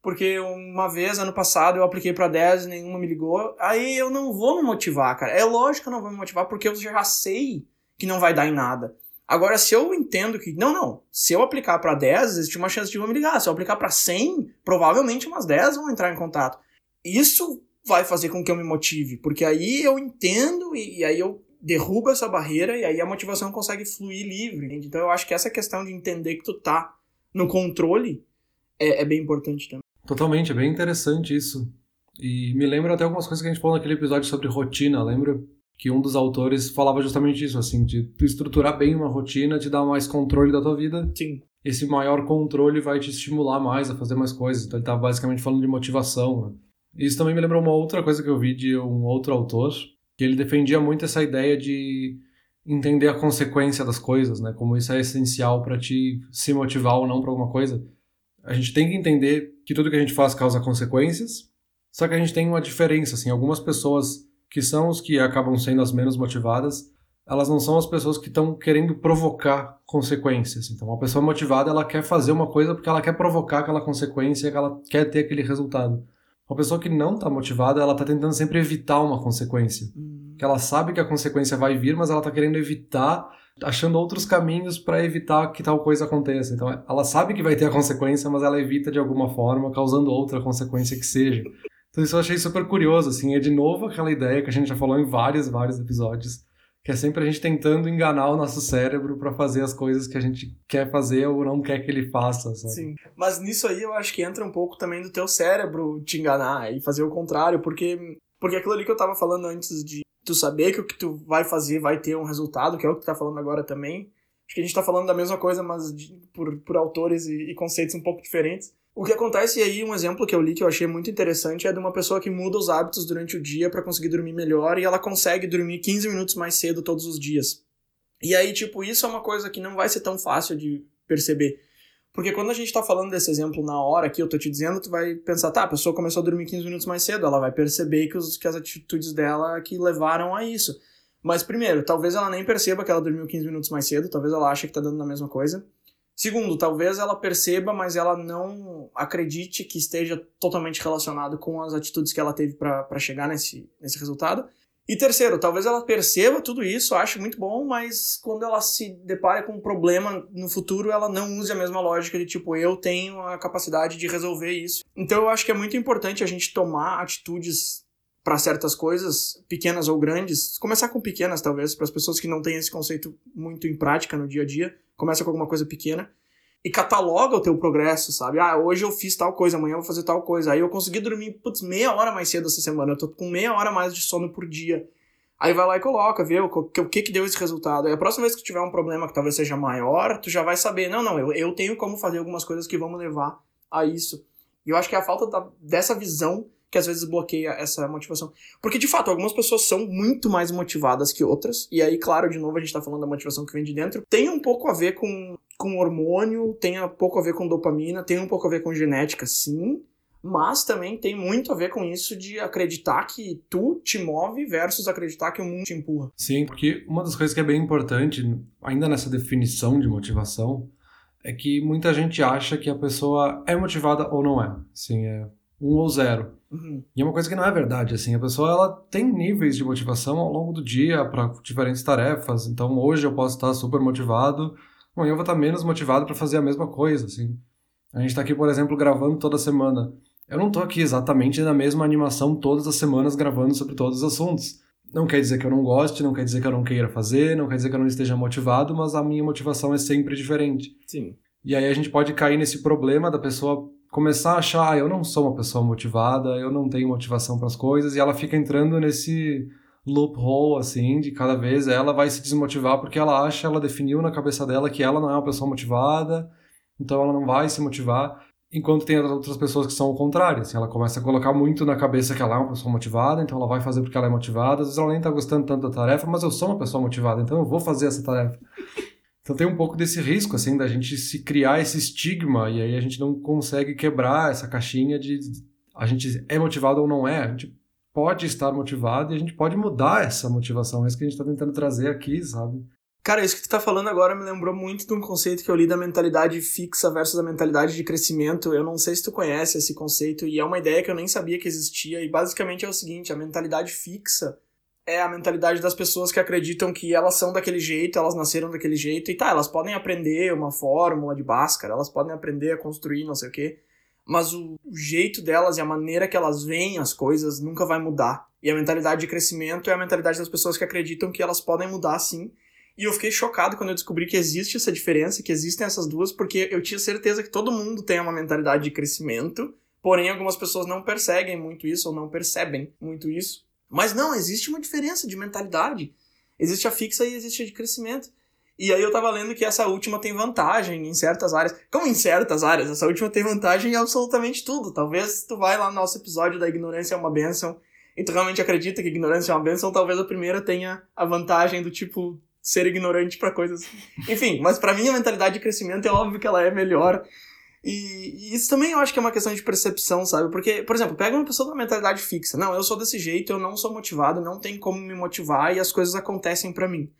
porque uma vez, ano passado, eu apliquei para 10 e nenhuma me ligou. Aí eu não vou me motivar, cara. É lógico que eu não vou me motivar porque eu já sei que não vai dar em nada. Agora, se eu entendo que. Não, não. Se eu aplicar para 10, existe uma chance de não me ligar. Se eu aplicar para 100, provavelmente umas 10 vão entrar em contato. Isso vai fazer com que eu me motive, porque aí eu entendo e, e aí eu derrubo essa barreira e aí a motivação consegue fluir livre. Entende? Então eu acho que essa questão de entender que tu tá no controle é, é bem importante também. Totalmente, é bem interessante isso. E me lembra até algumas coisas que a gente falou naquele episódio sobre rotina, lembra? Que um dos autores falava justamente isso, assim, de tu estruturar bem uma rotina te dar mais controle da tua vida. Sim. Esse maior controle vai te estimular mais a fazer mais coisas. Então ele tá basicamente falando de motivação. Né? Isso também me lembra uma outra coisa que eu vi de um outro autor, que ele defendia muito essa ideia de entender a consequência das coisas, né? Como isso é essencial para te se motivar ou não para alguma coisa. A gente tem que entender que tudo que a gente faz causa consequências, só que a gente tem uma diferença, assim, algumas pessoas que são os que acabam sendo as menos motivadas, elas não são as pessoas que estão querendo provocar consequências. Então, uma pessoa motivada, ela quer fazer uma coisa porque ela quer provocar aquela consequência, ela quer ter aquele resultado. Uma pessoa que não está motivada, ela está tentando sempre evitar uma consequência. Uhum. Que ela sabe que a consequência vai vir, mas ela está querendo evitar achando outros caminhos para evitar que tal coisa aconteça. Então, ela sabe que vai ter a consequência, mas ela evita de alguma forma, causando outra consequência que seja. Então, isso eu achei super curioso, assim, é de novo aquela ideia que a gente já falou em vários, vários episódios, que é sempre a gente tentando enganar o nosso cérebro para fazer as coisas que a gente quer fazer ou não quer que ele faça, sabe? Sim, mas nisso aí eu acho que entra um pouco também do teu cérebro te enganar e fazer o contrário, porque porque aquilo ali que eu tava falando antes de tu saber que o que tu vai fazer vai ter um resultado, que é o que tu tá falando agora também. Acho que a gente tá falando da mesma coisa, mas de, por, por autores e, e, conceitos um pouco diferentes. O que acontece aí, um exemplo que eu li que eu achei muito interessante é de uma pessoa que muda os hábitos durante o dia para conseguir dormir melhor e ela consegue dormir 15 minutos mais cedo todos os dias. E aí, tipo, isso é uma coisa que não vai ser tão fácil de perceber. Porque quando a gente tá falando desse exemplo na hora que eu tô te dizendo, tu vai pensar, tá, a pessoa começou a dormir 15 minutos mais cedo, ela vai perceber que, os, que as atitudes dela que levaram a isso. Mas, primeiro, talvez ela nem perceba que ela dormiu 15 minutos mais cedo, talvez ela ache que tá dando a mesma coisa. Segundo, talvez ela perceba, mas ela não acredite que esteja totalmente relacionado com as atitudes que ela teve para chegar nesse, nesse resultado. E terceiro, talvez ela perceba tudo isso, ache muito bom, mas quando ela se depara com um problema no futuro, ela não use a mesma lógica de tipo, eu tenho a capacidade de resolver isso. Então eu acho que é muito importante a gente tomar atitudes para certas coisas, pequenas ou grandes. Começar com pequenas, talvez, para as pessoas que não têm esse conceito muito em prática no dia a dia. Começa com alguma coisa pequena e cataloga o teu progresso, sabe? Ah, hoje eu fiz tal coisa, amanhã eu vou fazer tal coisa. Aí eu consegui dormir, putz, meia hora mais cedo essa semana. Eu tô com meia hora mais de sono por dia. Aí vai lá e coloca, vê o que, o que que deu esse resultado. Aí a próxima vez que tiver um problema que talvez seja maior, tu já vai saber, não, não, eu, eu tenho como fazer algumas coisas que vão me levar a isso. E eu acho que a falta da, dessa visão que às vezes bloqueia essa motivação. Porque, de fato, algumas pessoas são muito mais motivadas que outras. E aí, claro, de novo, a gente tá falando da motivação que vem de dentro. Tem um pouco a ver com, com hormônio, tem um pouco a ver com dopamina, tem um pouco a ver com genética, sim. Mas também tem muito a ver com isso de acreditar que tu te move versus acreditar que o mundo te empurra. Sim, porque uma das coisas que é bem importante, ainda nessa definição de motivação, é que muita gente acha que a pessoa é motivada ou não é. Sim, é um ou zero. Uhum. E é uma coisa que não é verdade, assim, a pessoa ela tem níveis de motivação ao longo do dia para diferentes tarefas. Então, hoje eu posso estar super motivado, amanhã eu vou estar menos motivado para fazer a mesma coisa, assim. A gente está aqui, por exemplo, gravando toda semana. Eu não estou aqui exatamente na mesma animação todas as semanas gravando sobre todos os assuntos. Não quer dizer que eu não goste, não quer dizer que eu não queira fazer, não quer dizer que eu não esteja motivado, mas a minha motivação é sempre diferente. Sim. E aí a gente pode cair nesse problema da pessoa começar a achar, ah, eu não sou uma pessoa motivada, eu não tenho motivação para as coisas, e ela fica entrando nesse loophole, assim, de cada vez ela vai se desmotivar porque ela acha, ela definiu na cabeça dela que ela não é uma pessoa motivada, então ela não vai se motivar. Enquanto tem outras pessoas que são o contrário, assim, ela começa a colocar muito na cabeça que ela é uma pessoa motivada, então ela vai fazer porque ela é motivada, às vezes ela nem tá gostando tanto da tarefa, mas eu sou uma pessoa motivada, então eu vou fazer essa tarefa. Então tem um pouco desse risco, assim, da gente se criar esse estigma e aí a gente não consegue quebrar essa caixinha de a gente é motivado ou não é. A gente pode estar motivado e a gente pode mudar essa motivação. É isso que a gente está tentando trazer aqui, sabe? Cara, isso que tu tá falando agora me lembrou muito de um conceito que eu li da mentalidade fixa versus a mentalidade de crescimento. Eu não sei se tu conhece esse conceito e é uma ideia que eu nem sabia que existia e basicamente é o seguinte, a mentalidade fixa é a mentalidade das pessoas que acreditam que elas são daquele jeito, elas nasceram daquele jeito, e tá, elas podem aprender uma fórmula de Bhaskara, elas podem aprender a construir não sei o quê, mas o jeito delas e a maneira que elas veem as coisas nunca vai mudar. E a mentalidade de crescimento é a mentalidade das pessoas que acreditam que elas podem mudar sim. E eu fiquei chocado quando eu descobri que existe essa diferença, que existem essas duas, porque eu tinha certeza que todo mundo tem uma mentalidade de crescimento, porém algumas pessoas não perseguem muito isso ou não percebem muito isso. Mas não, existe uma diferença de mentalidade. Existe a fixa e existe a de crescimento. E aí eu tava lendo que essa última tem vantagem em certas áreas. Como em certas áreas? Essa última tem vantagem em absolutamente tudo. Talvez tu vai lá no nosso episódio da ignorância é uma benção e tu realmente acredita que ignorância é uma benção, talvez a primeira tenha a vantagem do tipo ser ignorante para coisas. Enfim, mas para mim a mentalidade de crescimento é óbvio que ela é melhor e, isso também eu acho que é uma questão de percepção, sabe? Porque, por exemplo, pega uma pessoa com uma mentalidade fixa. Não, eu sou desse jeito, eu não sou motivado, não tem como me motivar e as coisas acontecem para mim.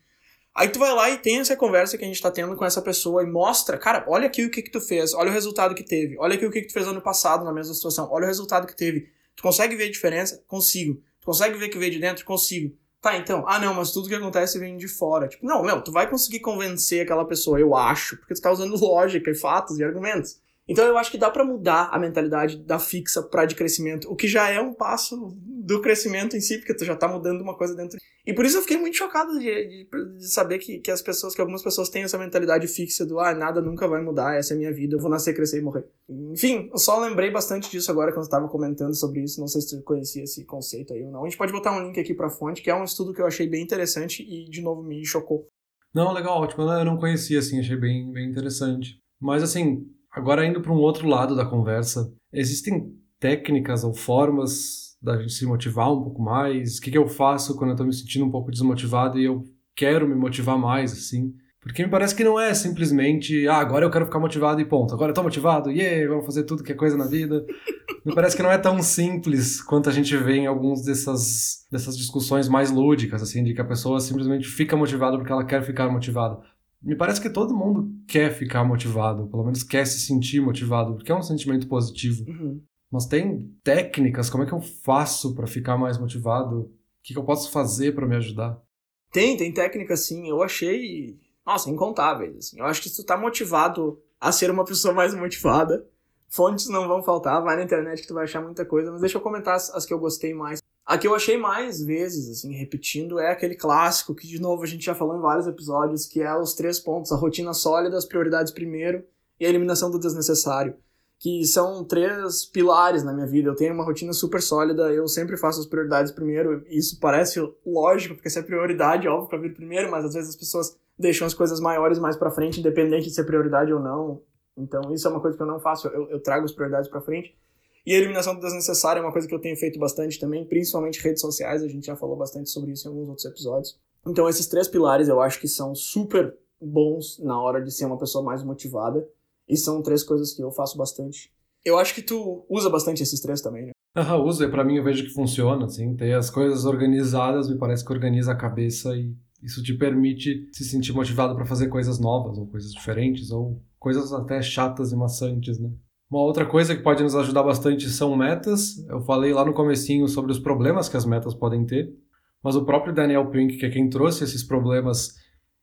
Aí tu vai lá e tem essa conversa que a gente tá tendo com essa pessoa e mostra, cara, olha aqui o que que tu fez, olha o resultado que teve, olha aqui o que que tu fez ano passado na mesma situação, olha o resultado que teve. Tu consegue ver a diferença? Consigo. Tu consegue ver que veio de dentro? Consigo. Tá, então, ah não, mas tudo que acontece vem de fora. Tipo, não, meu, tu vai conseguir convencer aquela pessoa, eu acho, porque tu tá usando *laughs* lógica e fatos e argumentos. Então eu acho que dá para mudar a mentalidade da fixa para de crescimento, o que já é um passo do crescimento em si, porque tu já tá mudando uma coisa dentro. E por isso eu fiquei muito chocado de, de, de, saber que, que as pessoas, que algumas pessoas têm essa mentalidade fixa do ah, nada nunca vai mudar, essa é a minha vida, eu vou nascer, crescer e morrer. Enfim, eu só lembrei bastante disso agora quando eu tava comentando sobre isso, não sei se tu conhecia esse conceito aí ou não. A gente pode botar um link aqui pra fonte, que é um estudo que eu achei bem interessante e, de novo, me chocou. Não, legal, ótimo. Eu não conhecia, assim, achei bem, bem interessante. Mas, assim, Agora, indo para um outro lado da conversa, existem técnicas ou formas da gente se motivar um pouco mais? O que, que eu faço quando eu estou me sentindo um pouco desmotivado e eu quero me motivar mais, assim? Porque me parece que não é simplesmente, ah, agora eu quero ficar motivado e ponto. Agora eu motivado, yeah, vamos fazer tudo que é coisa na vida. me parece que não é tão simples quanto a gente vê em alguns dessas, dessas discussões mais lúdicas, assim, de que a pessoa simplesmente fica motivada porque ela quer ficar motivada. Me parece que todo mundo quer ficar motivado, pelo menos quer se sentir motivado, porque é um sentimento positivo. Uhum. Mas tem técnicas, como é que eu faço para ficar mais motivado? O que, que eu posso fazer para me ajudar? Tem, tem técnica sim. Eu achei nossa, incontáveis. Assim. Eu acho que se tu tá motivado a ser uma pessoa mais motivada, fontes não vão faltar, vai na internet que tu vai achar muita coisa, mas deixa eu comentar as, as que eu gostei mais. A que eu achei mais vezes, assim, repetindo, é aquele clássico que, de novo, a gente já falou em vários episódios, que é os três pontos, a rotina sólida, as prioridades primeiro e a eliminação do desnecessário que são três pilares na minha vida. Eu tenho uma rotina super sólida, eu sempre faço as prioridades primeiro. Isso parece lógico, porque se é prioridade, óbvio que vir primeiro, mas às vezes as pessoas deixam as coisas maiores mais para frente, independente de ser prioridade ou não. Então, isso é uma coisa que eu não faço, eu, eu trago as prioridades para frente. E a eliminação do desnecessário é uma coisa que eu tenho feito bastante também, principalmente redes sociais, a gente já falou bastante sobre isso em alguns outros episódios. Então, esses três pilares eu acho que são super bons na hora de ser uma pessoa mais motivada. E são três coisas que eu faço bastante. Eu acho que tu usa bastante esses três também, né? Aham, uso. E pra mim eu vejo que funciona, assim. Ter as coisas organizadas me parece que organiza a cabeça e isso te permite se sentir motivado para fazer coisas novas ou coisas diferentes ou coisas até chatas e maçantes, né? Uma outra coisa que pode nos ajudar bastante são metas. Eu falei lá no comecinho sobre os problemas que as metas podem ter, mas o próprio Daniel Pink, que é quem trouxe esses problemas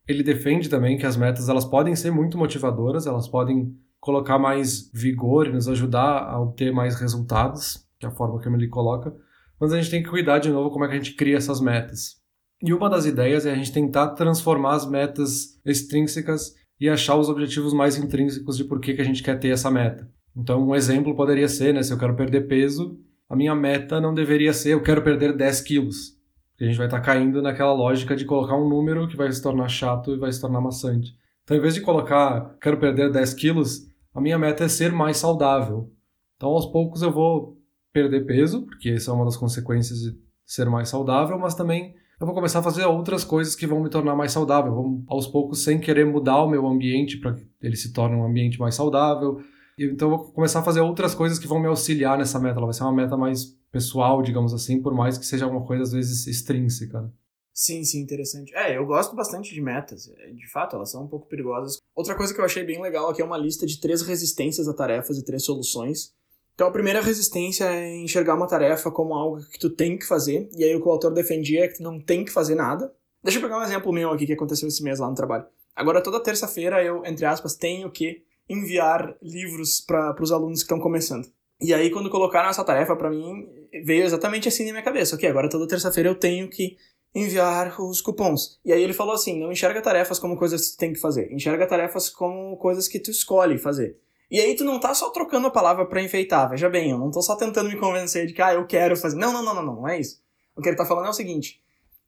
ele defende também que as metas elas podem ser muito motivadoras, elas podem colocar mais vigor e nos ajudar a obter mais resultados, que é a forma que ele coloca, mas a gente tem que cuidar de novo como é que a gente cria essas metas. E uma das ideias é a gente tentar transformar as metas extrínsecas e achar os objetivos mais intrínsecos de por que, que a gente quer ter essa meta. Então, um exemplo poderia ser, né, se eu quero perder peso, a minha meta não deveria ser eu quero perder 10 quilos a gente vai estar tá caindo naquela lógica de colocar um número que vai se tornar chato e vai se tornar maçante. Então, em vez de colocar, quero perder 10 quilos, a minha meta é ser mais saudável. Então, aos poucos eu vou perder peso, porque essa é uma das consequências de ser mais saudável, mas também eu vou começar a fazer outras coisas que vão me tornar mais saudável. Vou, aos poucos, sem querer mudar o meu ambiente para que ele se torne um ambiente mais saudável. Então, eu vou começar a fazer outras coisas que vão me auxiliar nessa meta. Ela vai ser uma meta mais pessoal, digamos assim, por mais que seja alguma coisa às vezes extrínseca. Né? Sim, sim, interessante. É, eu gosto bastante de metas. É, de fato, elas são um pouco perigosas. Outra coisa que eu achei bem legal aqui é uma lista de três resistências a tarefas e três soluções. Então, a primeira resistência é enxergar uma tarefa como algo que tu tem que fazer, e aí o que o autor defendia é que tu não tem que fazer nada. Deixa eu pegar um exemplo meu aqui que aconteceu esse mês lá no trabalho. Agora, toda terça-feira eu, entre aspas, tenho que enviar livros para os alunos que estão começando. E aí, quando colocaram essa tarefa para mim, veio exatamente assim na minha cabeça. Ok, agora toda terça-feira eu tenho que enviar os cupons. E aí ele falou assim: não enxerga tarefas como coisas que tu tem que fazer, enxerga tarefas como coisas que tu escolhe fazer. E aí tu não tá só trocando a palavra para enfeitar, veja bem, eu não tô só tentando me convencer de que, ah, eu quero fazer. Não, não, não, não, não, não é isso. O que ele tá falando é o seguinte: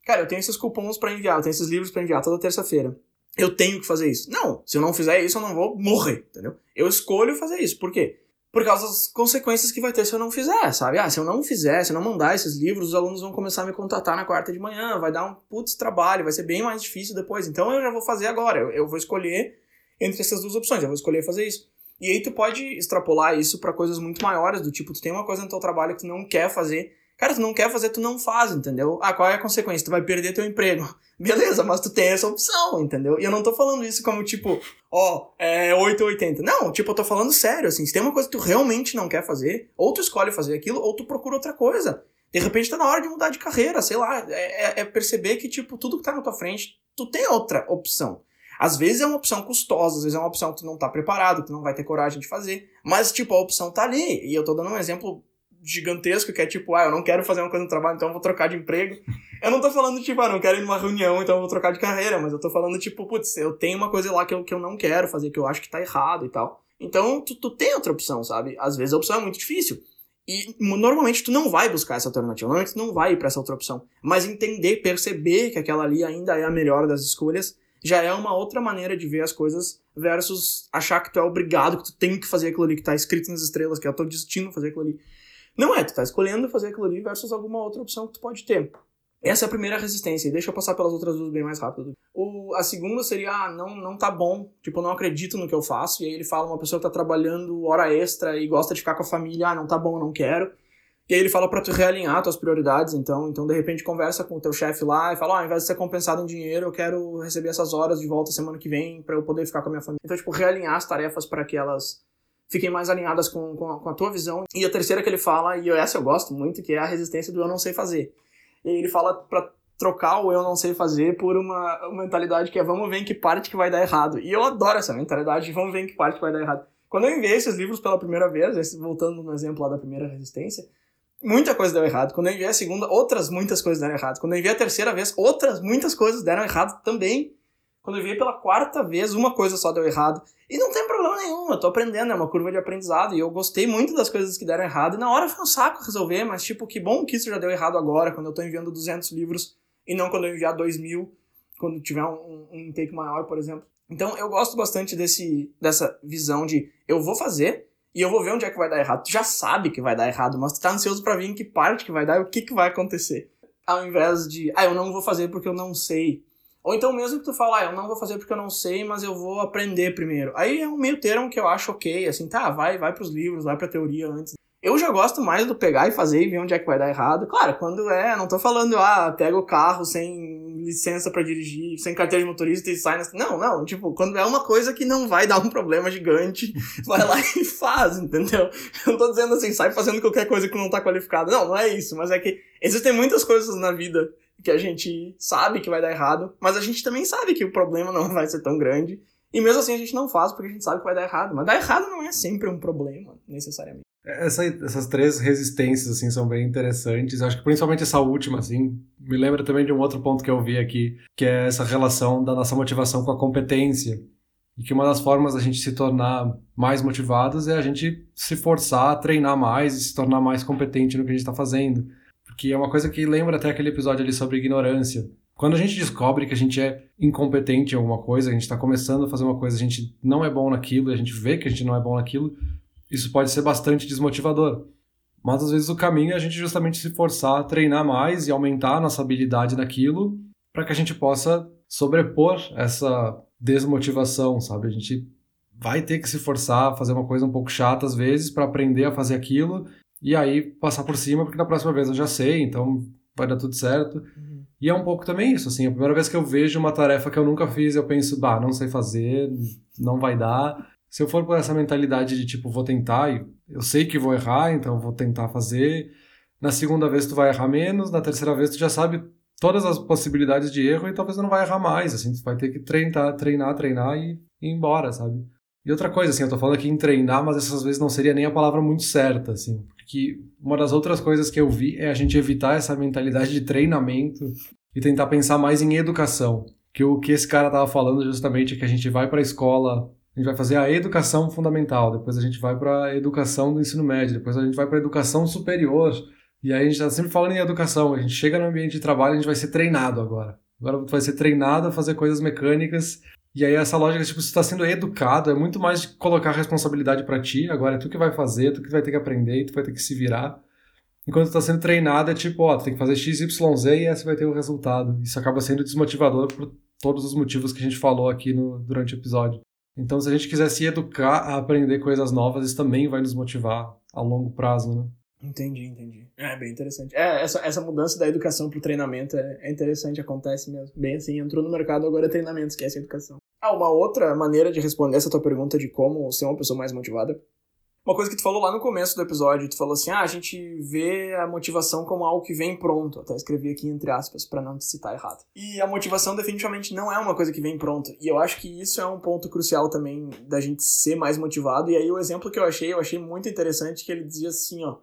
cara, eu tenho esses cupons para enviar, eu tenho esses livros para enviar toda terça-feira. Eu tenho que fazer isso. Não, se eu não fizer isso, eu não vou morrer, entendeu? Eu escolho fazer isso. Por quê? por causa das consequências que vai ter se eu não fizer, sabe? Ah, se eu não fizer, se eu não mandar esses livros, os alunos vão começar a me contatar na quarta de manhã, vai dar um putz trabalho, vai ser bem mais difícil depois. Então eu já vou fazer agora, eu, eu vou escolher entre essas duas opções, eu vou escolher fazer isso. E aí tu pode extrapolar isso para coisas muito maiores, do tipo, tu tem uma coisa no teu trabalho que tu não quer fazer, Cara, tu não quer fazer, tu não faz, entendeu? Ah, qual é a consequência? Tu vai perder teu emprego. *laughs* Beleza, mas tu tem essa opção, entendeu? E eu não tô falando isso como, tipo, ó, é 880. Não, tipo, eu tô falando sério, assim, se tem uma coisa que tu realmente não quer fazer, ou tu escolhe fazer aquilo, ou tu procura outra coisa. De repente tá na hora de mudar de carreira, sei lá. É, é, é perceber que, tipo, tudo que tá na tua frente, tu tem outra opção. Às vezes é uma opção custosa, às vezes é uma opção que tu não tá preparado, que tu não vai ter coragem de fazer. Mas, tipo, a opção tá ali. E eu tô dando um exemplo gigantesco que é tipo, ah, eu não quero fazer uma coisa no trabalho, então eu vou trocar de emprego. Eu não tô falando, tipo, ah, não quero ir numa reunião, então eu vou trocar de carreira, mas eu tô falando, tipo, putz, eu tenho uma coisa lá que eu, que eu não quero fazer, que eu acho que tá errado e tal. Então, tu, tu tem outra opção, sabe? Às vezes a opção é muito difícil. E normalmente tu não vai buscar essa alternativa, normalmente tu não vai ir pra essa outra opção. Mas entender, perceber que aquela ali ainda é a melhor das escolhas, já é uma outra maneira de ver as coisas versus achar que tu é obrigado, que tu tem que fazer aquilo ali que tá escrito nas estrelas, que é o teu destino fazer aquilo ali. Não é, tu tá escolhendo fazer aquilo ali versus alguma outra opção que tu pode ter. Essa é a primeira resistência, e deixa eu passar pelas outras duas bem mais rápido. O, a segunda seria, ah, não, não tá bom, tipo, eu não acredito no que eu faço, e aí ele fala, uma pessoa que tá trabalhando hora extra e gosta de ficar com a família, ah, não tá bom, não quero. E aí ele fala para tu realinhar tuas prioridades, então, então de repente conversa com o teu chefe lá e fala, ah, ao invés de ser compensado em dinheiro, eu quero receber essas horas de volta semana que vem para eu poder ficar com a minha família. Então, tipo, realinhar as tarefas para que elas fiquem mais alinhadas com, com a, com, a, tua visão. E a terceira que ele fala, e essa eu gosto muito, que é a resistência do eu não sei fazer. E ele fala para trocar o eu não sei fazer por uma, uma mentalidade que é vamos ver em que parte que vai dar errado. E eu adoro essa mentalidade de vamos ver em que parte que vai dar errado. Quando eu enviei esses livros pela primeira vez, voltando no exemplo lá da primeira resistência, muita coisa deu errado. Quando eu enviei a segunda, outras muitas coisas deram errado. Quando eu enviei a terceira vez, outras muitas coisas deram errado também. Quando eu enviei pela quarta vez, uma coisa só deu errado. E não tem problema nenhum, eu tô aprendendo, é uma curva de aprendizado. E eu gostei muito das coisas que deram errado. E na hora foi um saco resolver, mas tipo, que bom que isso já deu errado agora, quando eu tô enviando 200 livros, e não quando eu enviar 2 mil, quando tiver um, um intake maior, por exemplo. Então eu gosto bastante desse, dessa visão de eu vou fazer e eu vou ver onde é que vai dar errado. Tu já sabe que vai dar errado, mas tu tá ansioso para ver em que parte que vai dar e o que que vai acontecer. Ao invés de, ah, eu não vou fazer porque eu não sei. Ou então mesmo que tu fala, ah, eu não vou fazer porque eu não sei, mas eu vou aprender primeiro. Aí é um meio termo que eu acho ok, assim, tá, vai, vai pros livros, vai pra teoria antes. Eu já gosto mais do pegar e fazer e ver onde é que vai dar errado. Claro, quando é, não tô falando, ah, pega o carro sem licença para dirigir, sem carteira de motorista e sai. Não, não, tipo, quando é uma coisa que não vai dar um problema gigante, *laughs* vai lá e faz, entendeu? *laughs* Eu não tô dizendo assim, sai fazendo qualquer coisa que não tá qualificada. Não, não é isso, mas é que existem muitas coisas na vida que a gente sabe que vai dar errado, mas a gente também sabe que o problema não vai ser tão grande. E mesmo assim a gente não faz porque a gente sabe que vai dar errado. Mas dar errado não é sempre um problema, necessariamente. Essa, essas três resistências, assim, são bem interessantes. Acho que principalmente essa última, assim, me lembra também de um outro ponto que eu vi aqui, que é essa relação da nossa motivação com a competência. E que uma das formas da gente se tornar mais motivados é a gente se forçar a treinar mais e se tornar mais competente no que a gente está fazendo que é uma coisa que lembra até aquele episódio ali sobre ignorância. Quando a gente descobre que a gente é incompetente em alguma coisa, a gente está começando a fazer uma coisa, a gente não é bom naquilo, a gente vê que a gente não é bom naquilo, isso pode ser bastante desmotivador. Mas às vezes o caminho é a gente justamente se forçar a treinar mais e aumentar a nossa habilidade naquilo para que a gente possa sobrepor essa desmotivação, sabe? A gente vai ter que se forçar a fazer uma coisa um pouco chata às vezes para aprender a fazer aquilo e aí passar por cima, porque na próxima vez eu já sei, então vai dar tudo certo. Uhum. E é um pouco também isso, assim, a primeira vez que eu vejo uma tarefa que eu nunca fiz, eu penso, bah, não sei fazer, não vai dar. Se eu for por essa mentalidade de tipo, vou tentar, eu sei que vou errar, então vou tentar fazer. Na segunda vez tu vai errar menos, na terceira vez tu já sabe todas as possibilidades de erro e talvez não vai errar mais, assim, tu vai ter que treinar, treinar, treinar e ir embora, sabe? E outra coisa, assim, eu tô falando aqui em treinar, mas essas vezes não seria nem a palavra muito certa, assim. Porque uma das outras coisas que eu vi é a gente evitar essa mentalidade de treinamento e tentar pensar mais em educação. Que o que esse cara tava falando justamente é que a gente vai para a escola, a gente vai fazer a educação fundamental, depois a gente vai para a educação do ensino médio, depois a gente vai para a educação superior. E aí a gente está sempre falando em educação, a gente chega no ambiente de trabalho, a gente vai ser treinado agora. Agora vai ser treinado a fazer coisas mecânicas e aí essa lógica, tipo, você está sendo educado, é muito mais de colocar responsabilidade para ti, agora é tu que vai fazer, tu que vai ter que aprender, tu vai ter que se virar. Enquanto tu tá sendo treinado, é tipo, ó, tu tem que fazer X, Y, Z e esse vai ter o resultado. Isso acaba sendo desmotivador por todos os motivos que a gente falou aqui no, durante o episódio. Então, se a gente quiser se educar a aprender coisas novas, isso também vai nos motivar a longo prazo, né? Entendi, entendi. É bem interessante. É, essa, essa mudança da educação pro treinamento é, é interessante, acontece mesmo. Bem assim, entrou no mercado, agora é treinamento, esquece a educação. Ah, uma outra maneira de responder essa tua pergunta de como ser uma pessoa mais motivada. Uma coisa que tu falou lá no começo do episódio, tu falou assim: ah, a gente vê a motivação como algo que vem pronto. Até escrevi aqui entre aspas, para não te citar errado. E a motivação definitivamente não é uma coisa que vem pronta. E eu acho que isso é um ponto crucial também da gente ser mais motivado. E aí o exemplo que eu achei, eu achei muito interessante, que ele dizia assim, ó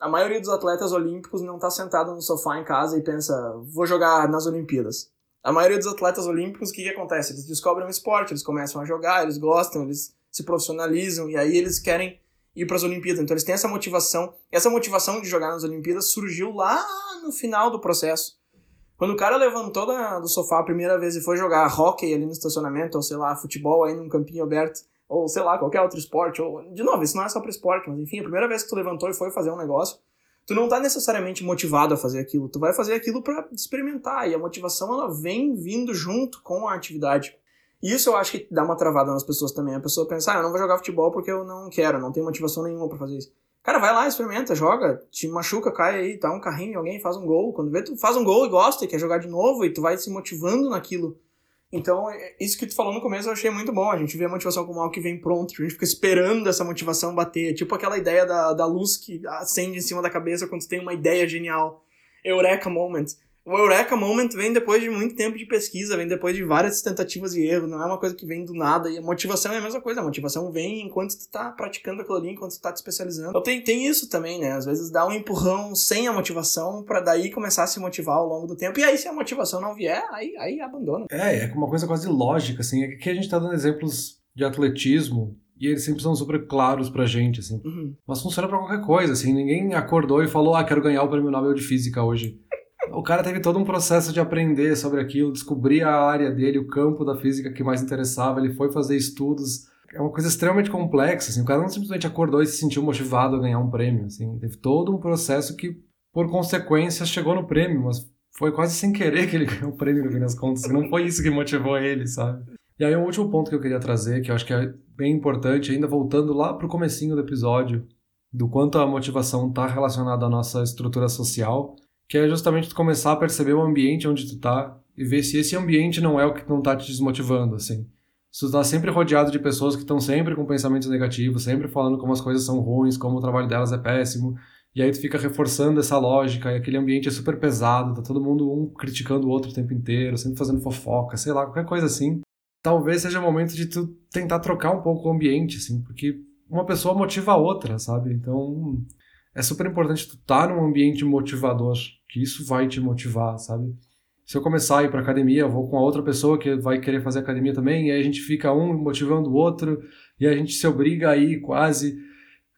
a maioria dos atletas olímpicos não está sentado no sofá em casa e pensa, vou jogar nas Olimpíadas. A maioria dos atletas olímpicos, o que, que acontece? Eles descobrem um esporte, eles começam a jogar, eles gostam, eles se profissionalizam e aí eles querem ir para as Olimpíadas. Então eles têm essa motivação. E essa motivação de jogar nas Olimpíadas surgiu lá no final do processo. Quando o cara levantou da, do sofá a primeira vez e foi jogar hockey ali no estacionamento, ou sei lá, futebol aí num campinho aberto, ou sei lá, qualquer outro esporte, ou de novo, isso não é só para esporte, mas enfim, a primeira vez que tu levantou e foi fazer um negócio, tu não tá necessariamente motivado a fazer aquilo, tu vai fazer aquilo para experimentar, e a motivação ela vem vindo junto com a atividade. E isso eu acho que dá uma travada nas pessoas também. A pessoa pensa, ah, eu não vou jogar futebol porque eu não quero, não tenho motivação nenhuma para fazer isso. Cara, vai lá, experimenta, joga, te machuca, cai aí, tá um carrinho, alguém faz um gol. Quando vê, tu faz um gol e gosta e quer jogar de novo e tu vai se motivando naquilo. Então, é, isso que tu falou no começo eu achei muito bom. A gente vê a motivação como algo que vem pronto, a gente fica esperando essa motivação bater. Tipo aquela ideia da, da luz que acende em cima da cabeça quando tu tem uma ideia genial. Eureka moment. O Eureka Moment vem depois de muito tempo de pesquisa, vem depois de várias tentativas e erros, não é uma coisa que vem do nada. E a motivação é a mesma coisa, a motivação vem enquanto tu tá praticando aquilo ali, enquanto tu tá te especializando. Então tem, tem isso também, né? Às vezes dá um empurrão sem a motivação para daí começar a se motivar ao longo do tempo. E aí, se a motivação não vier, aí, aí abandona. É, é uma coisa quase lógica, assim. Aqui a gente tá dando exemplos de atletismo, e eles sempre são super claros pra gente, assim. Uhum. Mas funciona pra qualquer coisa, assim. Ninguém acordou e falou, ah, quero ganhar o prêmio Nobel de Física hoje o cara teve todo um processo de aprender sobre aquilo, descobrir a área dele, o campo da física que mais interessava, ele foi fazer estudos. É uma coisa extremamente complexa, assim, o cara não simplesmente acordou e se sentiu motivado a ganhar um prêmio, assim, teve todo um processo que, por consequência, chegou no prêmio, mas foi quase sem querer que ele *laughs* ganhou o prêmio no fim das contas, não foi isso que motivou ele, sabe? E aí, o um último ponto que eu queria trazer, que eu acho que é bem importante, ainda voltando lá pro comecinho do episódio, do quanto a motivação está relacionada à nossa estrutura social, que é justamente tu começar a perceber o ambiente onde tu tá e ver se esse ambiente não é o que não tá te desmotivando, assim. Se tu tá sempre rodeado de pessoas que estão sempre com pensamentos negativos, sempre falando como as coisas são ruins, como o trabalho delas é péssimo, e aí tu fica reforçando essa lógica, e aquele ambiente é super pesado, tá todo mundo um criticando o outro o tempo inteiro, sempre fazendo fofoca, sei lá, qualquer coisa assim. Talvez seja o momento de tu tentar trocar um pouco o ambiente, assim, porque uma pessoa motiva a outra, sabe? Então, é super importante tu estar tá num ambiente motivador, que isso vai te motivar, sabe? Se eu começar a ir para academia, eu vou com a outra pessoa que vai querer fazer academia também, e aí a gente fica um motivando o outro, e a gente se obriga a ir quase.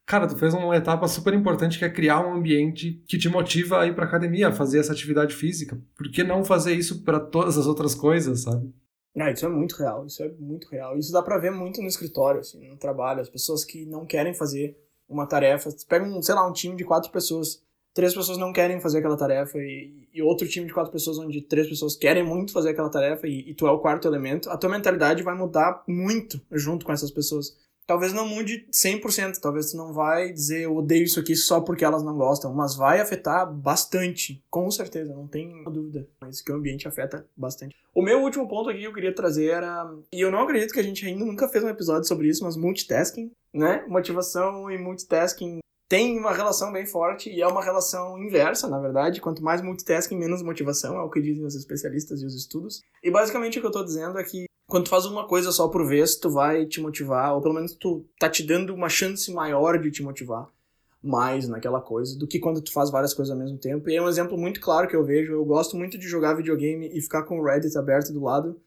Cara, tu fez uma etapa super importante que é criar um ambiente que te motiva a ir para academia, a fazer essa atividade física. Por que não fazer isso para todas as outras coisas, sabe? Ah, isso é muito real, isso é muito real. Isso dá para ver muito no escritório, assim, no trabalho. As pessoas que não querem fazer uma tarefa. Você pega, um, sei lá, um time de quatro pessoas. Três pessoas não querem fazer aquela tarefa e, e outro time de quatro pessoas onde três pessoas querem muito fazer aquela tarefa e, e tu é o quarto elemento, a tua mentalidade vai mudar muito junto com essas pessoas. Talvez não mude 100%, talvez tu não vai dizer eu odeio isso aqui só porque elas não gostam, mas vai afetar bastante, com certeza, não tem dúvida. Mas que o ambiente afeta bastante. O meu último ponto aqui que eu queria trazer era, e eu não acredito que a gente ainda nunca fez um episódio sobre isso, mas multitasking né? Motivação e multitasking tem uma relação bem forte e é uma relação inversa, na verdade. Quanto mais multitasking, menos motivação, é o que dizem os especialistas e os estudos. E basicamente o que eu tô dizendo é que quando tu faz uma coisa só por vez, tu vai te motivar, ou pelo menos tu tá te dando uma chance maior de te motivar mais naquela coisa do que quando tu faz várias coisas ao mesmo tempo. E é um exemplo muito claro que eu vejo. Eu gosto muito de jogar videogame e ficar com o Reddit aberto do lado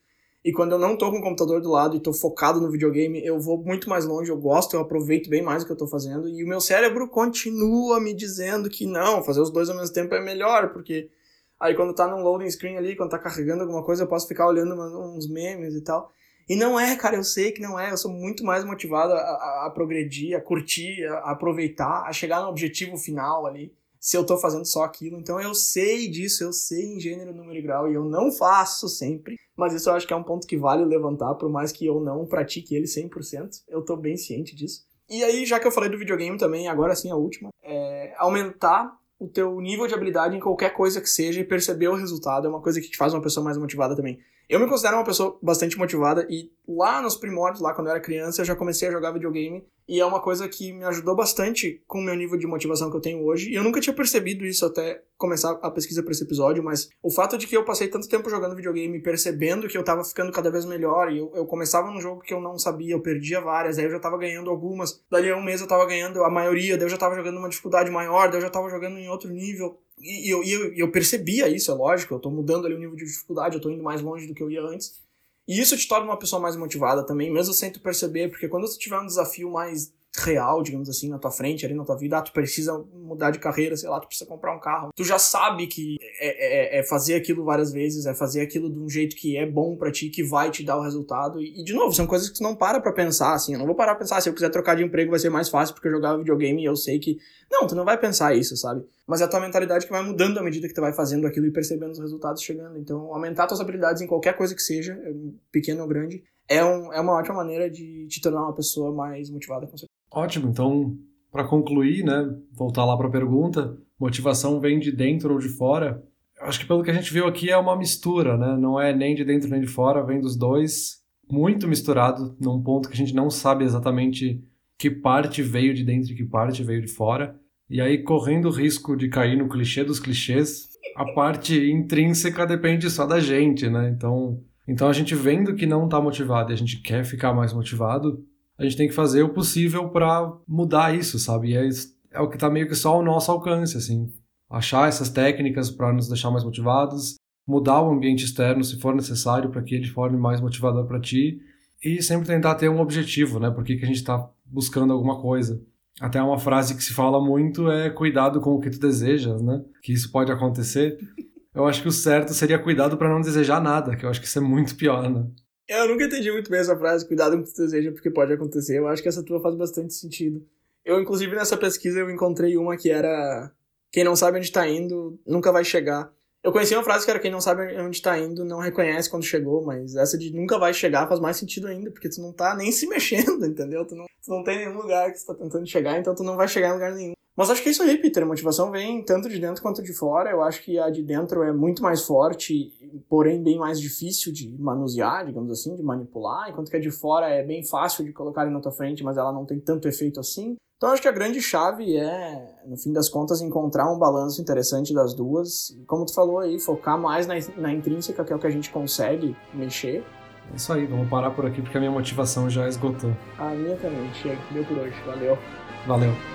e quando eu não tô com o computador do lado e tô focado no videogame, eu vou muito mais longe, eu gosto, eu aproveito bem mais o que eu tô fazendo. E o meu cérebro continua me dizendo que não, fazer os dois ao mesmo tempo é melhor, porque aí quando tá num loading screen ali, quando tá carregando alguma coisa, eu posso ficar olhando uns memes e tal. E não é, cara, eu sei que não é. Eu sou muito mais motivado a, a, a progredir, a curtir, a, a aproveitar, a chegar no objetivo final ali se eu tô fazendo só aquilo. Então eu sei disso, eu sei em gênero, número e grau, e eu não faço sempre. Mas isso eu acho que é um ponto que vale levantar, por mais que eu não pratique ele 100%. Eu tô bem ciente disso. E aí, já que eu falei do videogame também, agora sim a última, é aumentar o teu nível de habilidade em qualquer coisa que seja e perceber o resultado é uma coisa que te faz uma pessoa mais motivada também. Eu me considero uma pessoa bastante motivada e lá nos primórdios, lá quando eu era criança, eu já comecei a jogar videogame e é uma coisa que me ajudou bastante com o meu nível de motivação que eu tenho hoje. E eu nunca tinha percebido isso até começar a pesquisa para esse episódio, mas o fato de que eu passei tanto tempo jogando videogame, percebendo que eu tava ficando cada vez melhor, e eu, eu começava num jogo que eu não sabia, eu perdia várias, aí eu já tava ganhando algumas, dali a um mês eu tava ganhando a maioria, daí eu já tava jogando uma dificuldade maior, daí eu já tava jogando em outro nível. E, e eu, e eu, eu percebia isso, é lógico, eu tô mudando ali o nível de dificuldade, eu tô indo mais longe do que eu ia antes. E isso te torna uma pessoa mais motivada também, mesmo sem tu perceber, porque quando tu tiver um desafio mais real, digamos assim, na tua frente, ali na tua vida, ah, tu precisa mudar de carreira, sei lá, tu precisa comprar um carro. Tu já sabe que é, é, é fazer aquilo várias vezes, é fazer aquilo de um jeito que é bom para ti, que vai te dar o resultado. E, e, de novo, são coisas que tu não para pra pensar, assim. Eu não vou parar pra pensar, se eu quiser trocar de emprego vai ser mais fácil porque eu jogava videogame e eu sei que. Não, tu não vai pensar isso, sabe? Mas é a tua mentalidade que vai mudando à medida que tu vai fazendo aquilo e percebendo os resultados chegando. Então, aumentar tuas habilidades em qualquer coisa que seja, pequeno ou grande, é, um, é uma ótima maneira de te tornar uma pessoa mais motivada com. Ótimo, então, para concluir, né, voltar lá para a pergunta, motivação vem de dentro ou de fora? Acho que pelo que a gente viu aqui é uma mistura, né? Não é nem de dentro nem de fora, vem dos dois, muito misturado, num ponto que a gente não sabe exatamente que parte veio de dentro e que parte veio de fora. E aí, correndo o risco de cair no clichê dos clichês, a parte intrínseca depende só da gente, né? Então, então a gente vendo que não está motivado e a gente quer ficar mais motivado, a gente tem que fazer o possível para mudar isso, sabe? E é, é o que está meio que só ao nosso alcance, assim. Achar essas técnicas para nos deixar mais motivados, mudar o ambiente externo se for necessário para que ele forme mais motivador para ti e sempre tentar ter um objetivo, né? Por que, que a gente está buscando alguma coisa. Até uma frase que se fala muito é cuidado com o que tu desejas, né? Que isso pode acontecer. Eu acho que o certo seria cuidado para não desejar nada, que eu acho que isso é muito pior, né? Eu nunca entendi muito bem essa frase, cuidado com o que tu deseja, porque pode acontecer. Eu acho que essa tua faz bastante sentido. Eu, inclusive, nessa pesquisa, eu encontrei uma que era quem não sabe onde está indo, nunca vai chegar. Eu conheci uma frase que era quem não sabe onde está indo, não reconhece quando chegou, mas essa de nunca vai chegar faz mais sentido ainda, porque tu não tá nem se *laughs* mexendo, entendeu? Tu não, tu não tem nenhum lugar que tu tá tentando chegar, então tu não vai chegar em lugar nenhum. Mas acho que é isso aí, Peter. A motivação vem tanto de dentro quanto de fora. Eu acho que a de dentro é muito mais forte, porém bem mais difícil de manusear, digamos assim, de manipular, enquanto que a de fora é bem fácil de colocar na tua frente, mas ela não tem tanto efeito assim. Então acho que a grande chave é, no fim das contas, encontrar um balanço interessante das duas. E como tu falou aí, focar mais na, na intrínseca, que é o que a gente consegue mexer. É isso aí, vamos parar por aqui porque a minha motivação já esgotou. A minha também, chega, deu por hoje. Valeu. Valeu.